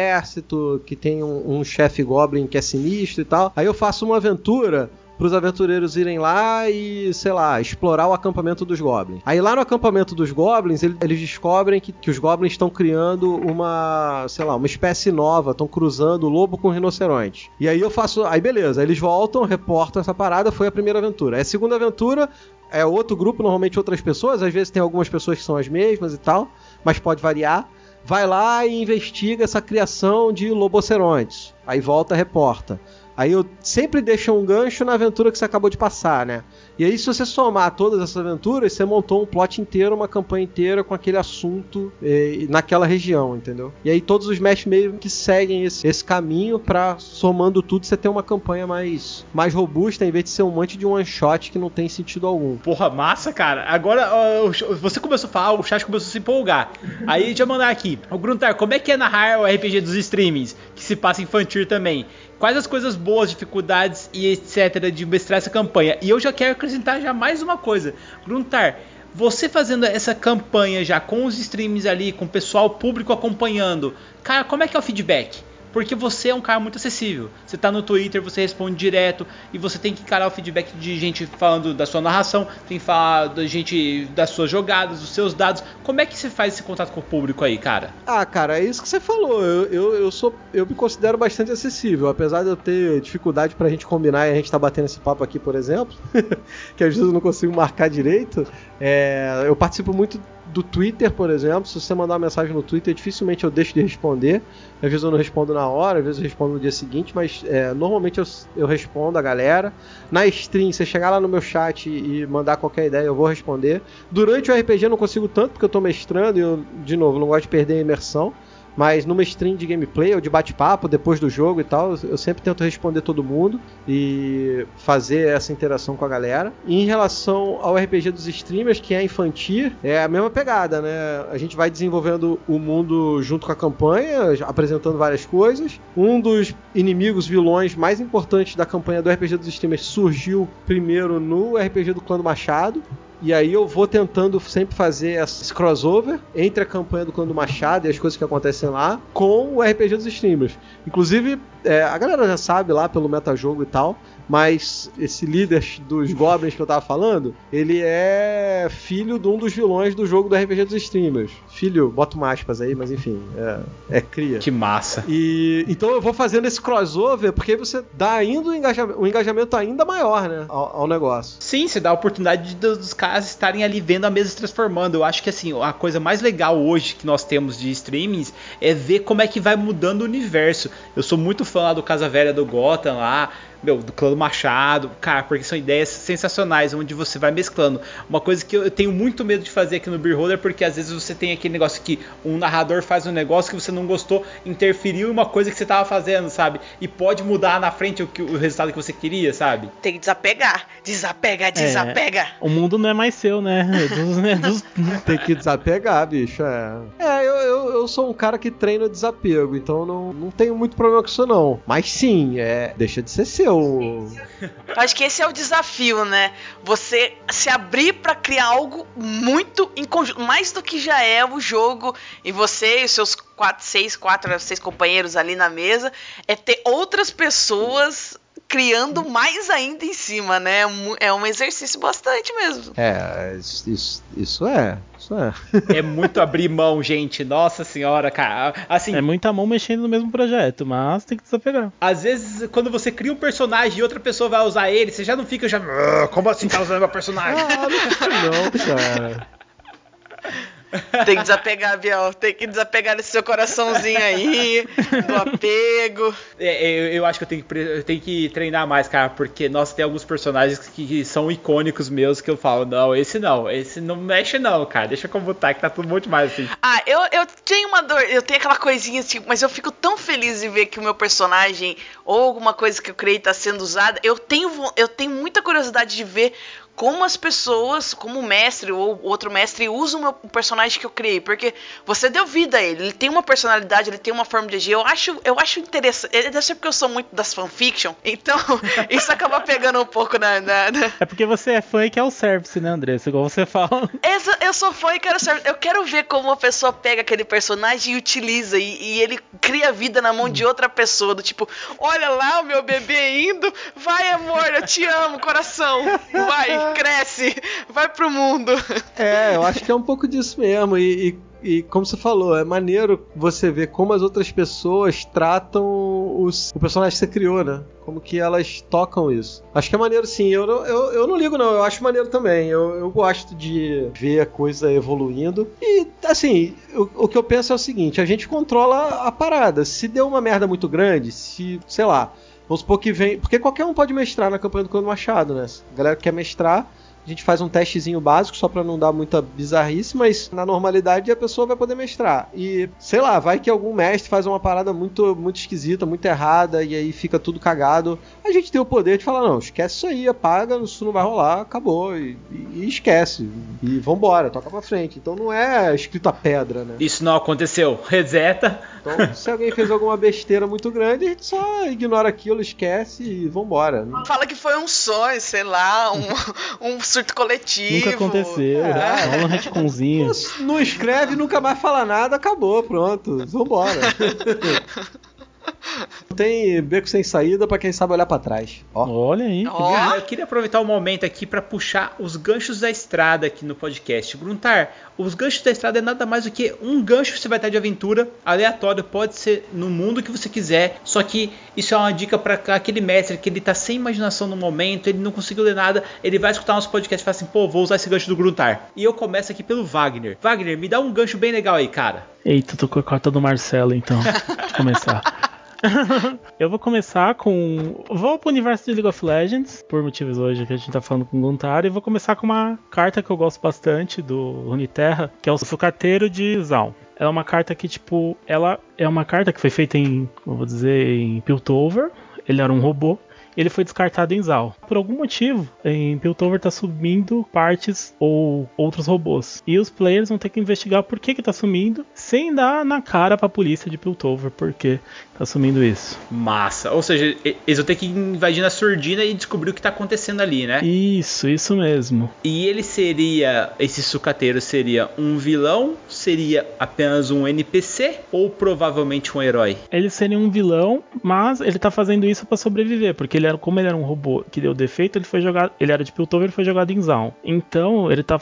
que tem um, um chefe goblin que é sinistro e tal. Aí eu faço uma aventura para os aventureiros irem lá e, sei lá, explorar o acampamento dos goblins. Aí lá no acampamento dos goblins, ele- eles descobrem que, que os goblins estão criando uma, sei lá, uma espécie nova, estão cruzando o lobo com o rinoceronte. E aí eu faço, aí beleza, eles voltam, reportam essa parada, foi a primeira aventura. Aí a segunda aventura é outro grupo, normalmente outras pessoas, às vezes tem algumas pessoas que são as mesmas e tal, mas pode variar. Vai lá e investiga essa criação de lobocerontes. Aí volta, reporta. Aí eu sempre deixo um gancho na aventura que você acabou de passar, né? E aí, se você somar todas essas aventuras, você montou um plot inteiro, uma campanha inteira com aquele assunto eh, naquela região, entendeu? E aí todos os mestres meio que seguem esse, esse caminho pra, somando tudo, você ter uma campanha mais, mais robusta, em vez de ser um monte de one shot que não tem sentido algum. Porra, massa, cara. Agora, você começou a falar, o chat começou a se empolgar. Aí, deixa eu mandar aqui. O Gruntar, como é que é narrar o RPG dos streamings, que se passa infantil também? Quais as coisas boas, dificuldades e etc. de mestrar essa campanha? E eu já quero acrescentar já mais uma coisa. Gruntar, você fazendo essa campanha já com os streams ali, com o pessoal público acompanhando, cara, como é que é o feedback? Porque você é um cara muito acessível. Você tá no Twitter, você responde direto e você tem que encarar o feedback de gente falando da sua narração, tem que falar da gente das suas jogadas, dos seus dados. Como é que você faz esse contato com o público aí, cara? Ah, cara, é isso que você falou. Eu, eu, eu sou, eu me considero bastante acessível, apesar de eu ter dificuldade pra gente combinar e a gente tá batendo esse papo aqui, por exemplo, que às vezes eu não consigo marcar direito. É, eu participo muito do Twitter, por exemplo. Se você mandar uma mensagem no Twitter, dificilmente eu deixo de responder. Às vezes eu não respondo na hora, às vezes eu respondo no dia seguinte, mas é, normalmente eu, eu respondo a galera. Na stream, você chegar lá no meu chat e mandar qualquer ideia, eu vou responder. Durante o RPG eu não consigo tanto, porque eu tô mestrando e eu, de novo, não gosto de perder a imersão. Mas numa stream de gameplay ou de bate-papo depois do jogo e tal, eu sempre tento responder todo mundo e fazer essa interação com a galera. E em relação ao RPG dos streamers, que é infantil, é a mesma pegada, né? A gente vai desenvolvendo o mundo junto com a campanha, apresentando várias coisas. Um dos inimigos vilões mais importantes da campanha do RPG dos streamers surgiu primeiro no RPG do Clã do Machado. E aí eu vou tentando sempre fazer esse crossover entre a campanha do Clã do Machado e as coisas que acontecem lá com o RPG dos streamers. Inclusive, é, a galera já sabe lá pelo metajogo e tal, mas esse líder dos goblins que eu tava falando, ele é filho de um dos vilões do jogo do RPG dos streamers. Filho, boto uma aspas aí, mas enfim, é, é cria. Que massa. E então eu vou fazendo esse crossover porque você dá ainda um engajamento, um engajamento ainda maior, né, ao, ao negócio. Sim, você dá a oportunidade de- dos caras estarem ali vendo a mesa se transformando. Eu acho que assim, a coisa mais legal hoje que nós temos de streamings é ver como é que vai mudando o universo. Eu sou muito fã lá do Casa Velha do Gotham lá, meu, do Clã do Machado, cara, porque são ideias sensacionais, onde você vai mesclando. Uma coisa que eu tenho muito medo de fazer aqui no Beer Holder, porque às vezes você tem aquele negócio que um narrador faz um negócio que você não gostou, interferiu em uma coisa que você tava fazendo, sabe? E pode mudar na frente o, que- o resultado que você queria, sabe? Tem que desapegar. Desapega, desapega. O mundo não é mais seu, né? É dos- é dos- Tem que desapegar, bicho. É, é eu, eu, eu sou um cara que treina desapego, então não, não tenho muito problema com isso, não. Mas sim, é, deixa de ser seu. Acho que esse é o desafio, né? Você se abrir pra criar algo muito em conjunto, mais do que já é o jogo e você e os seus quatro, seis, quatro, seis companheiros ali na mesa, é ter outras pessoas criando mais ainda em cima, né? Mu- É um exercício bastante mesmo. É, isso, isso, isso é. Isso é. É muito abrir mão, gente. Nossa senhora, cara. Assim, É muita mão mexendo no mesmo projeto, mas tem que desapegar. às vezes quando você cria um personagem e outra pessoa vai usar ele, você já não fica já. "Ah, Como assim tá usando meu personagem? Ah, não, não, cara. Tem que desapegar, Biel. Tem que desapegar desse seu coraçãozinho aí, do apego. É, eu, eu acho que eu tenho, que eu tenho que treinar mais, cara, porque, nossa, tem alguns personagens que, que são icônicos meus que eu falo, não, esse não, esse não mexe não, cara, deixa como tá, que tá tudo bom demais, assim. Ah, eu, eu tenho uma dor, eu tenho aquela coisinha assim, mas eu fico tão feliz de ver que o meu personagem ou alguma coisa que eu criei tá sendo usada. Eu tenho, eu tenho muita curiosidade de ver como as pessoas, como o mestre ou outro mestre, usam o o personagem que eu criei. Porque você deu vida a ele, ele tem uma personalidade, ele tem uma forma de agir. Eu acho, eu acho interessante. é, Deve ser porque eu sou muito das fanfiction, então isso acaba pegando um pouco na- na- na, É porque você é fã e quer o service, né, Andressa? Igual você fala. essa, eu sou fã e quero saber. Eu quero ver como uma pessoa pega aquele personagem e utiliza. E, e ele cria vida na mão de outra pessoa. Do tipo, olha lá o meu bebê indo. Vai, amor, eu te amo, coração. Vai, cresce. Vai pro mundo. É, eu acho que é um pouco disso mesmo. E, e- e como você falou, é maneiro você ver como as outras pessoas tratam os, o personagem que você criou, né? Como que elas tocam isso. Acho que é maneiro sim. Eu, não- eu, eu não ligo, não. Eu acho maneiro também. Eu, eu gosto de ver a coisa evoluindo. E, assim, o, o que eu penso é o seguinte: a gente controla a parada. Se deu uma merda muito grande, se, sei lá. Vamos supor que vem. Porque qualquer um pode mestrar na campanha do Cano Machado, né? A galera que quer mestrar, a gente faz um testezinho básico só pra não dar muita bizarrice, mas na normalidade a pessoa vai poder mestrar. E sei lá, vai que algum mestre faz uma parada muito muito esquisita, muito errada e aí fica tudo cagado. A gente tem o poder de falar: não, esquece isso aí, apaga, isso não vai rolar, acabou. E, e- e esquece. E vambora, toca pra frente. Então não é escrito a pedra, né? Isso não aconteceu, reseta. Então se alguém fez alguma besteira muito grande, a gente só ignora aquilo, esquece e vambora. Fala que foi um sonho, sei lá, um, um surto coletivo. Nunca aconteceu. É. Rola um retconzinho. Não escreve, nunca mais fala nada, acabou, pronto. Vambora. Tem beco sem saída pra quem sabe olhar pra trás. Ó. Olha aí. Ó. Ah, Eu queria aproveitar o momento aqui para puxar os ganchos da estrada aqui no podcast. Gruntar, os ganchos da estrada é nada mais do que um gancho que você vai estar de aventura aleatório, pode ser no mundo que você quiser, só que isso é uma dica para aquele mestre que ele tá sem imaginação no momento, ele não conseguiu ler nada, ele vai escutar nosso podcast e fala assim, pô, vou usar esse gancho do Gruntar. E eu começo aqui pelo Wagner. Wagner, me dá um gancho bem legal aí, cara. Eita, tô com a carta do Marcelo, então. Deixa eu começar. eu vou começar com. Vou pro universo de League of Legends, por motivos hoje que a gente tá falando com o Guntar, e vou começar com uma carta que eu gosto bastante do Runeterra, que é o Sucateiro de Zaun. Ela é uma carta que, tipo, ela é uma carta que foi feita em, vou dizer, em Piltover. Ele era um robô. Ele foi descartado em Zal. Por algum motivo, em Piltover tá sumindo partes ou outros robôs. E os players vão ter que investigar por que que tá sumindo, sem dar na cara pra polícia de Piltover por que tá sumindo isso. Massa. Ou seja, eles vão ter que invadir na surdina e descobrir o que tá acontecendo ali, né? Isso, isso mesmo. E ele seria, esse sucateiro seria um vilão, seria apenas um NPC ou provavelmente um herói? Ele seria um vilão, mas ele tá fazendo isso pra sobreviver, porque ele era, como ele era um robô que deu defeito, ele foi jogado, ele era de Piltover, ele foi jogado em Zaun. Então, ele tá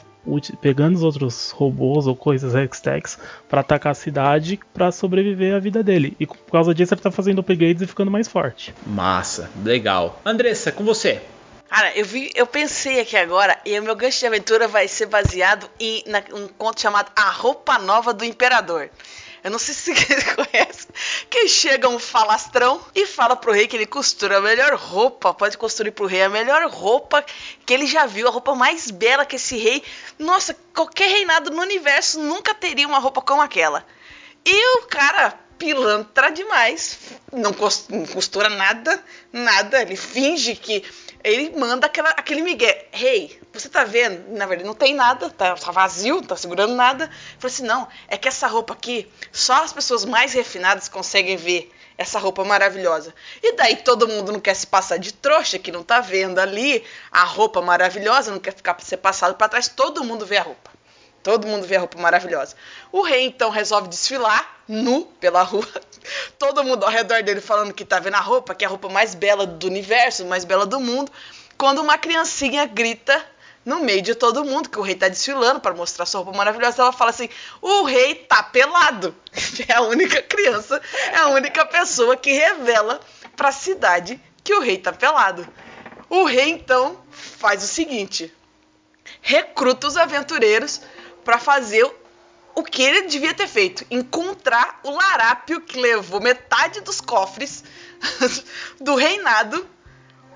pegando os outros robôs ou coisas Hextex pra atacar a cidade pra sobreviver à vida dele. E por causa disso ele tá fazendo upgrades e ficando mais forte. Massa, legal. Andressa, com você. Cara, eu vi, eu pensei aqui agora, e o meu gancho de aventura vai ser baseado em na- um conto chamado A Roupa Nova do Imperador. Eu não sei se você conhece. Que chega um falastrão e fala pro rei que ele costura a melhor roupa, pode construir pro rei a melhor roupa que ele já viu, a roupa mais bela que esse rei. Nossa, qualquer reinado no universo nunca teria uma roupa como aquela. E o cara, pilantra demais, não cos- não costura nada, nada. Ele finge que. Ele manda aquela, aquele migué. Rei, você tá vendo? Na verdade, não tem nada, tá, tá vazio, não tá segurando nada. Ele falou assim: não, é que essa roupa aqui, só as pessoas mais refinadas conseguem ver essa roupa maravilhosa. E daí todo mundo não quer se passar de trouxa, que não tá vendo ali a roupa maravilhosa, não quer ficar ser passado para trás, todo mundo vê a roupa. Todo mundo vê a roupa maravilhosa. O rei então resolve desfilar nu pela rua. Todo mundo ao redor dele falando que tá vendo a roupa, que é a roupa mais bela do universo, mais bela do mundo. Quando uma criancinha grita no meio de todo mundo que o rei tá desfilando para mostrar sua roupa maravilhosa, ela fala assim: "O rei tá pelado". É a única criança, é a única pessoa que revela para a cidade que o rei tá pelado. O rei então faz o seguinte: recruta os aventureiros para fazer o que ele devia ter feito? Encontrar o larápio que levou metade dos cofres do reinado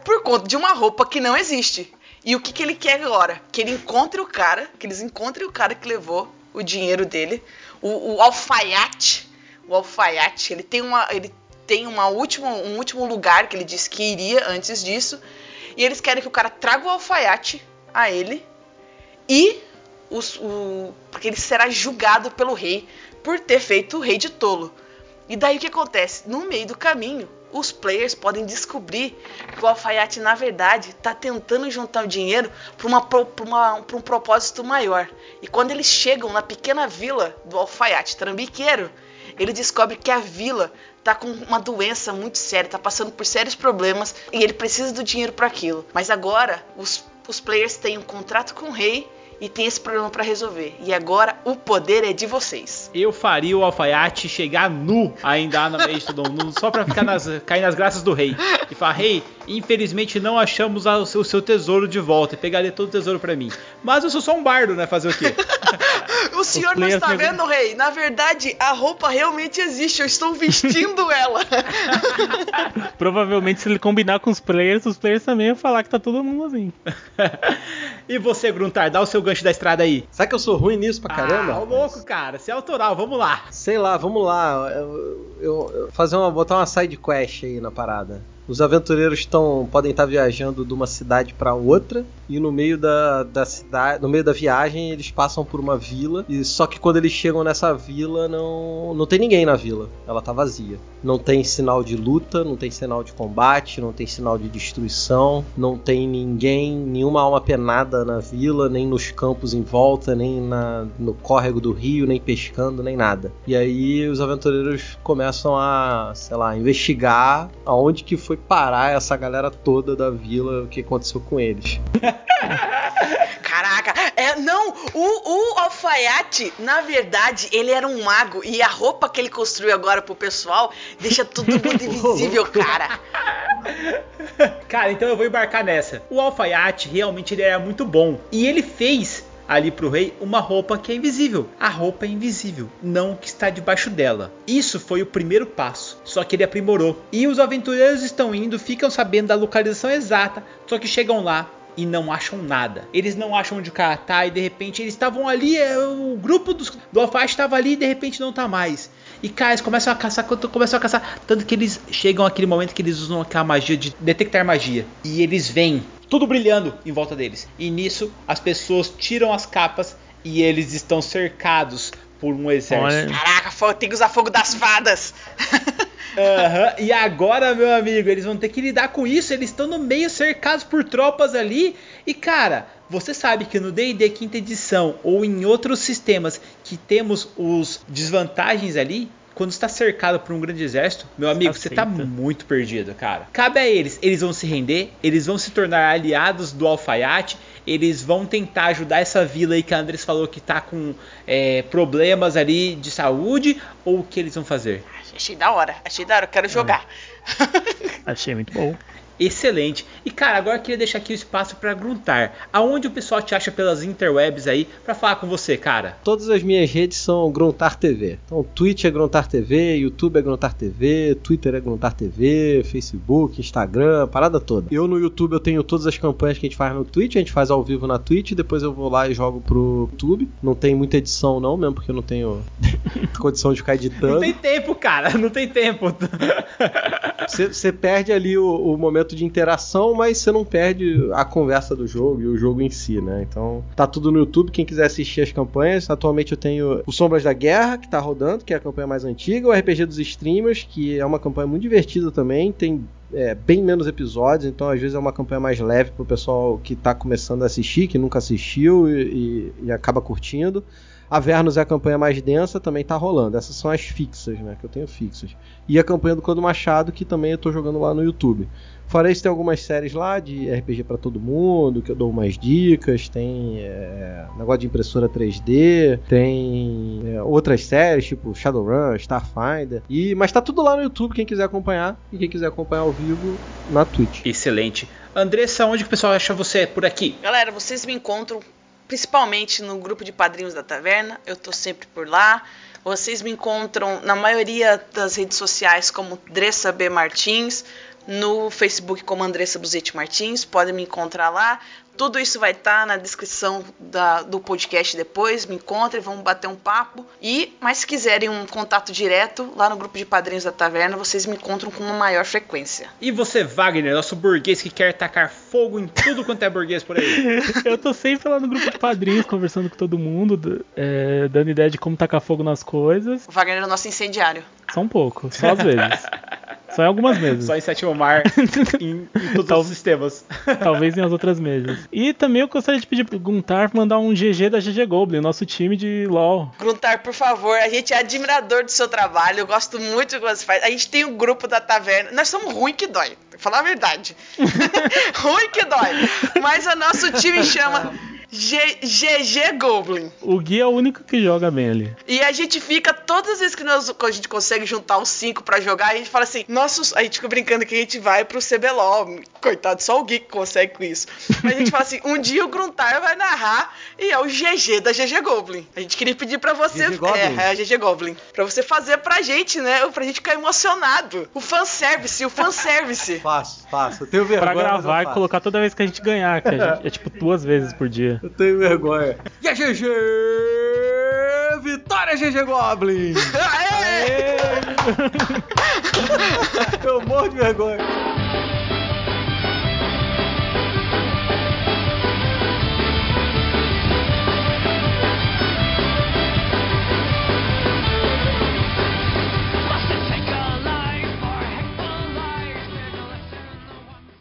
por conta de uma roupa que não existe. E o que, que ele quer agora? Que ele encontre o cara, que eles encontrem o cara que levou o dinheiro dele, o, o alfaiate. O alfaiate, ele tem uma, ele tem uma última, um último lugar que ele disse que iria antes disso. E eles querem que o cara traga o alfaiate a ele e os, o, porque ele será julgado pelo rei por ter feito o rei de tolo. E daí o que acontece? No meio do caminho, os players podem descobrir que o alfaiate, na verdade, está tentando juntar o dinheiro para um propósito maior. E quando eles chegam na pequena vila do alfaiate trambiqueiro, ele descobre que a vila está com uma doença muito séria, está passando por sérios problemas e ele precisa do dinheiro para aquilo. Mas agora os, os players têm um contrato com o rei e tem esse problema para resolver. E agora o poder é de vocês. Eu faria o alfaiate chegar nu ainda no meio de todo mundo, só pra ficar nas, cair nas graças do rei. E falar, rei, infelizmente não achamos o seu, o seu tesouro de volta. E pegaria todo o tesouro para mim. Mas eu sou só um bardo, né? Fazer o quê? o senhor não está vendo, rei? Na verdade, a roupa realmente existe. Eu estou vestindo ela. Provavelmente, se ele combinar com os players, os players também vão falar que tá todo mundo assim. e você, Gruntar, dá o seu gancho da estrada aí. Sabe que eu sou ruim nisso pra caramba? Ah, louco, cara. Você é vamos lá. Sei lá, vamos lá. Eu, eu, eu fazer uma, botar uma side quest aí na parada. Os aventureiros estão podem estar viajando de uma cidade para outra e no meio da, da cidade, no meio da viagem eles passam por uma vila e só que quando eles chegam nessa vila não não tem ninguém na vila, ela tá vazia. Não tem sinal de luta, não tem sinal de combate, não tem sinal de destruição, não tem ninguém, nenhuma alma penada na vila, nem nos campos em volta, nem na, no córrego do rio, nem pescando, nem nada. E aí os aventureiros começam a, sei lá, investigar aonde que foi parar essa galera toda da vila, o que aconteceu com eles. Caraca, é, não, o, o alfaiate, na verdade, ele era um mago e a roupa que ele construiu agora pro pessoal deixa tudo muito invisível, cara. Cara, então eu vou embarcar nessa. O alfaiate realmente ele era muito bom e ele fez ali pro rei uma roupa que é invisível. A roupa é invisível, não o que está debaixo dela. Isso foi o primeiro passo, só que ele aprimorou. E os aventureiros estão indo, ficam sabendo da localização exata, só que chegam lá e não acham nada. Eles não acham onde o cara tá e de repente eles estavam ali, é, o grupo dos, do alfaiate estava ali e de repente não tá mais. E cara, eles começam a caçar, começam a caçar, tanto que eles chegam aquele momento que eles usam aquela magia de detectar magia. E eles veem tudo brilhando em volta deles. E nisso as pessoas tiram as capas e eles estão cercados por um exército. Olha. Caraca, tem que usar fogo das fadas. Uhum. E agora, meu amigo, eles vão ter que lidar com isso. Eles estão no meio cercados por tropas ali. E cara, você sabe que no D&D quinta edição ou em outros sistemas que temos os desvantagens ali, quando está cercado por um grande exército, meu amigo, você está muito perdido, cara. Cabe a eles, eles vão se render, eles vão se tornar aliados do alfaiate, eles vão tentar ajudar essa vila aí que a Andrés falou que está com é, problemas ali de saúde, ou o que eles vão fazer? Achei da hora, achei da hora, quero jogar. Achei muito bom excelente. E cara, agora eu queria deixar aqui o espaço para gruntar. Aonde o pessoal te acha pelas interwebs aí para falar com você, cara? Todas as minhas redes são Gruntar TV. Então, Twitch é Gruntar TV, YouTube é Gruntar TV, Twitter é Gruntar TV, Facebook, Instagram, parada toda. Eu no YouTube eu tenho todas as campanhas que a gente faz no Twitch, a gente faz ao vivo na Twitch, depois eu vou lá e jogo pro YouTube. Não tem muita edição não, mesmo porque eu não tenho condição de ficar editando. Não tem tempo, cara, não tem tempo. Você perde ali o, o momento de interação, mas você não perde a conversa do jogo e o jogo em si, né? Então tá tudo no YouTube, quem quiser assistir as campanhas. Atualmente eu tenho o Sombras da Guerra, que tá rodando, que é a campanha mais antiga, o RPG dos Streamers, que é uma campanha muito divertida também, tem é, bem menos episódios, então às vezes é uma campanha mais leve pro pessoal que tá começando a assistir, que nunca assistiu e, e, e acaba curtindo. A Vernus é a campanha mais densa, também tá rolando. Essas são as fixas, né? Que eu tenho fixas. E a campanha do Cando Machado, que também eu tô jogando lá no YouTube. Fora isso, tem algumas séries lá de RPG para todo mundo, que eu dou umas dicas. Tem é, negócio de impressora 3D, tem é, outras séries, tipo Shadowrun, Starfinder. E, mas tá tudo lá no YouTube, quem quiser acompanhar. E quem quiser acompanhar ao vivo na Twitch. Excelente. Andressa, onde que o pessoal acha você por aqui? Galera, vocês me encontram principalmente no grupo de padrinhos da taverna. Eu tô sempre por lá. Vocês me encontram na maioria das redes sociais como Dressa B Martins, no Facebook como Andressa Buzetti Martins, podem me encontrar lá. Tudo isso vai estar na descrição da- do podcast depois. Me encontrem, vamos bater um papo. E, mas se quiserem um contato direto, lá no grupo de padrinhos da taverna, vocês me encontram com uma maior frequência. E você, Wagner, nosso burguês que quer tacar fogo em tudo quanto é burguês por aí. Eu tô sempre lá no grupo de padrinhos, conversando com todo mundo, é, dando ideia de como tacar fogo nas coisas. O Wagner é o nosso incendiário. Só um pouco, só às vezes. Só em algumas mesas. Só em sétimo mar, em, em todos Tal- os sistemas. Talvez em as outras mesas. E também eu gostaria de pedir pro Guntar mandar um GG da GG Goblin, nosso time de LoL. Gruntar, por favor, a gente é admirador do seu trabalho, eu gosto muito do que você faz. A gente tem o grupo da taverna. Nós somos ruim que dói, pra falar a verdade. ruim que dói. Mas o nosso time chama GG Goblin. O Gui é o único que joga bem ali. E a gente fica, todas as vezes que nós, a gente consegue juntar os cinco pra jogar, a gente fala assim, nossos. A gente fica brincando que a gente vai pro CBLOL. Coitado, só o Gui que consegue com isso. Mas a gente fala assim, um dia o Gruntar vai narrar e é o GG da GG Goblin. A gente queria pedir pra você. GG Goblin? É, é a GG Goblin. Pra você fazer pra gente, né? Pra gente ficar emocionado. O fanservice, o fanservice. Faço, faço. Eu tenho vergonha. Pra gravar e colocar toda vez que a gente ganhar, que a gente, é tipo duas vezes por dia. Eu tenho vergonha. E a GG! Vitória, GG Goblin! Aê! Eu morro de vergonha.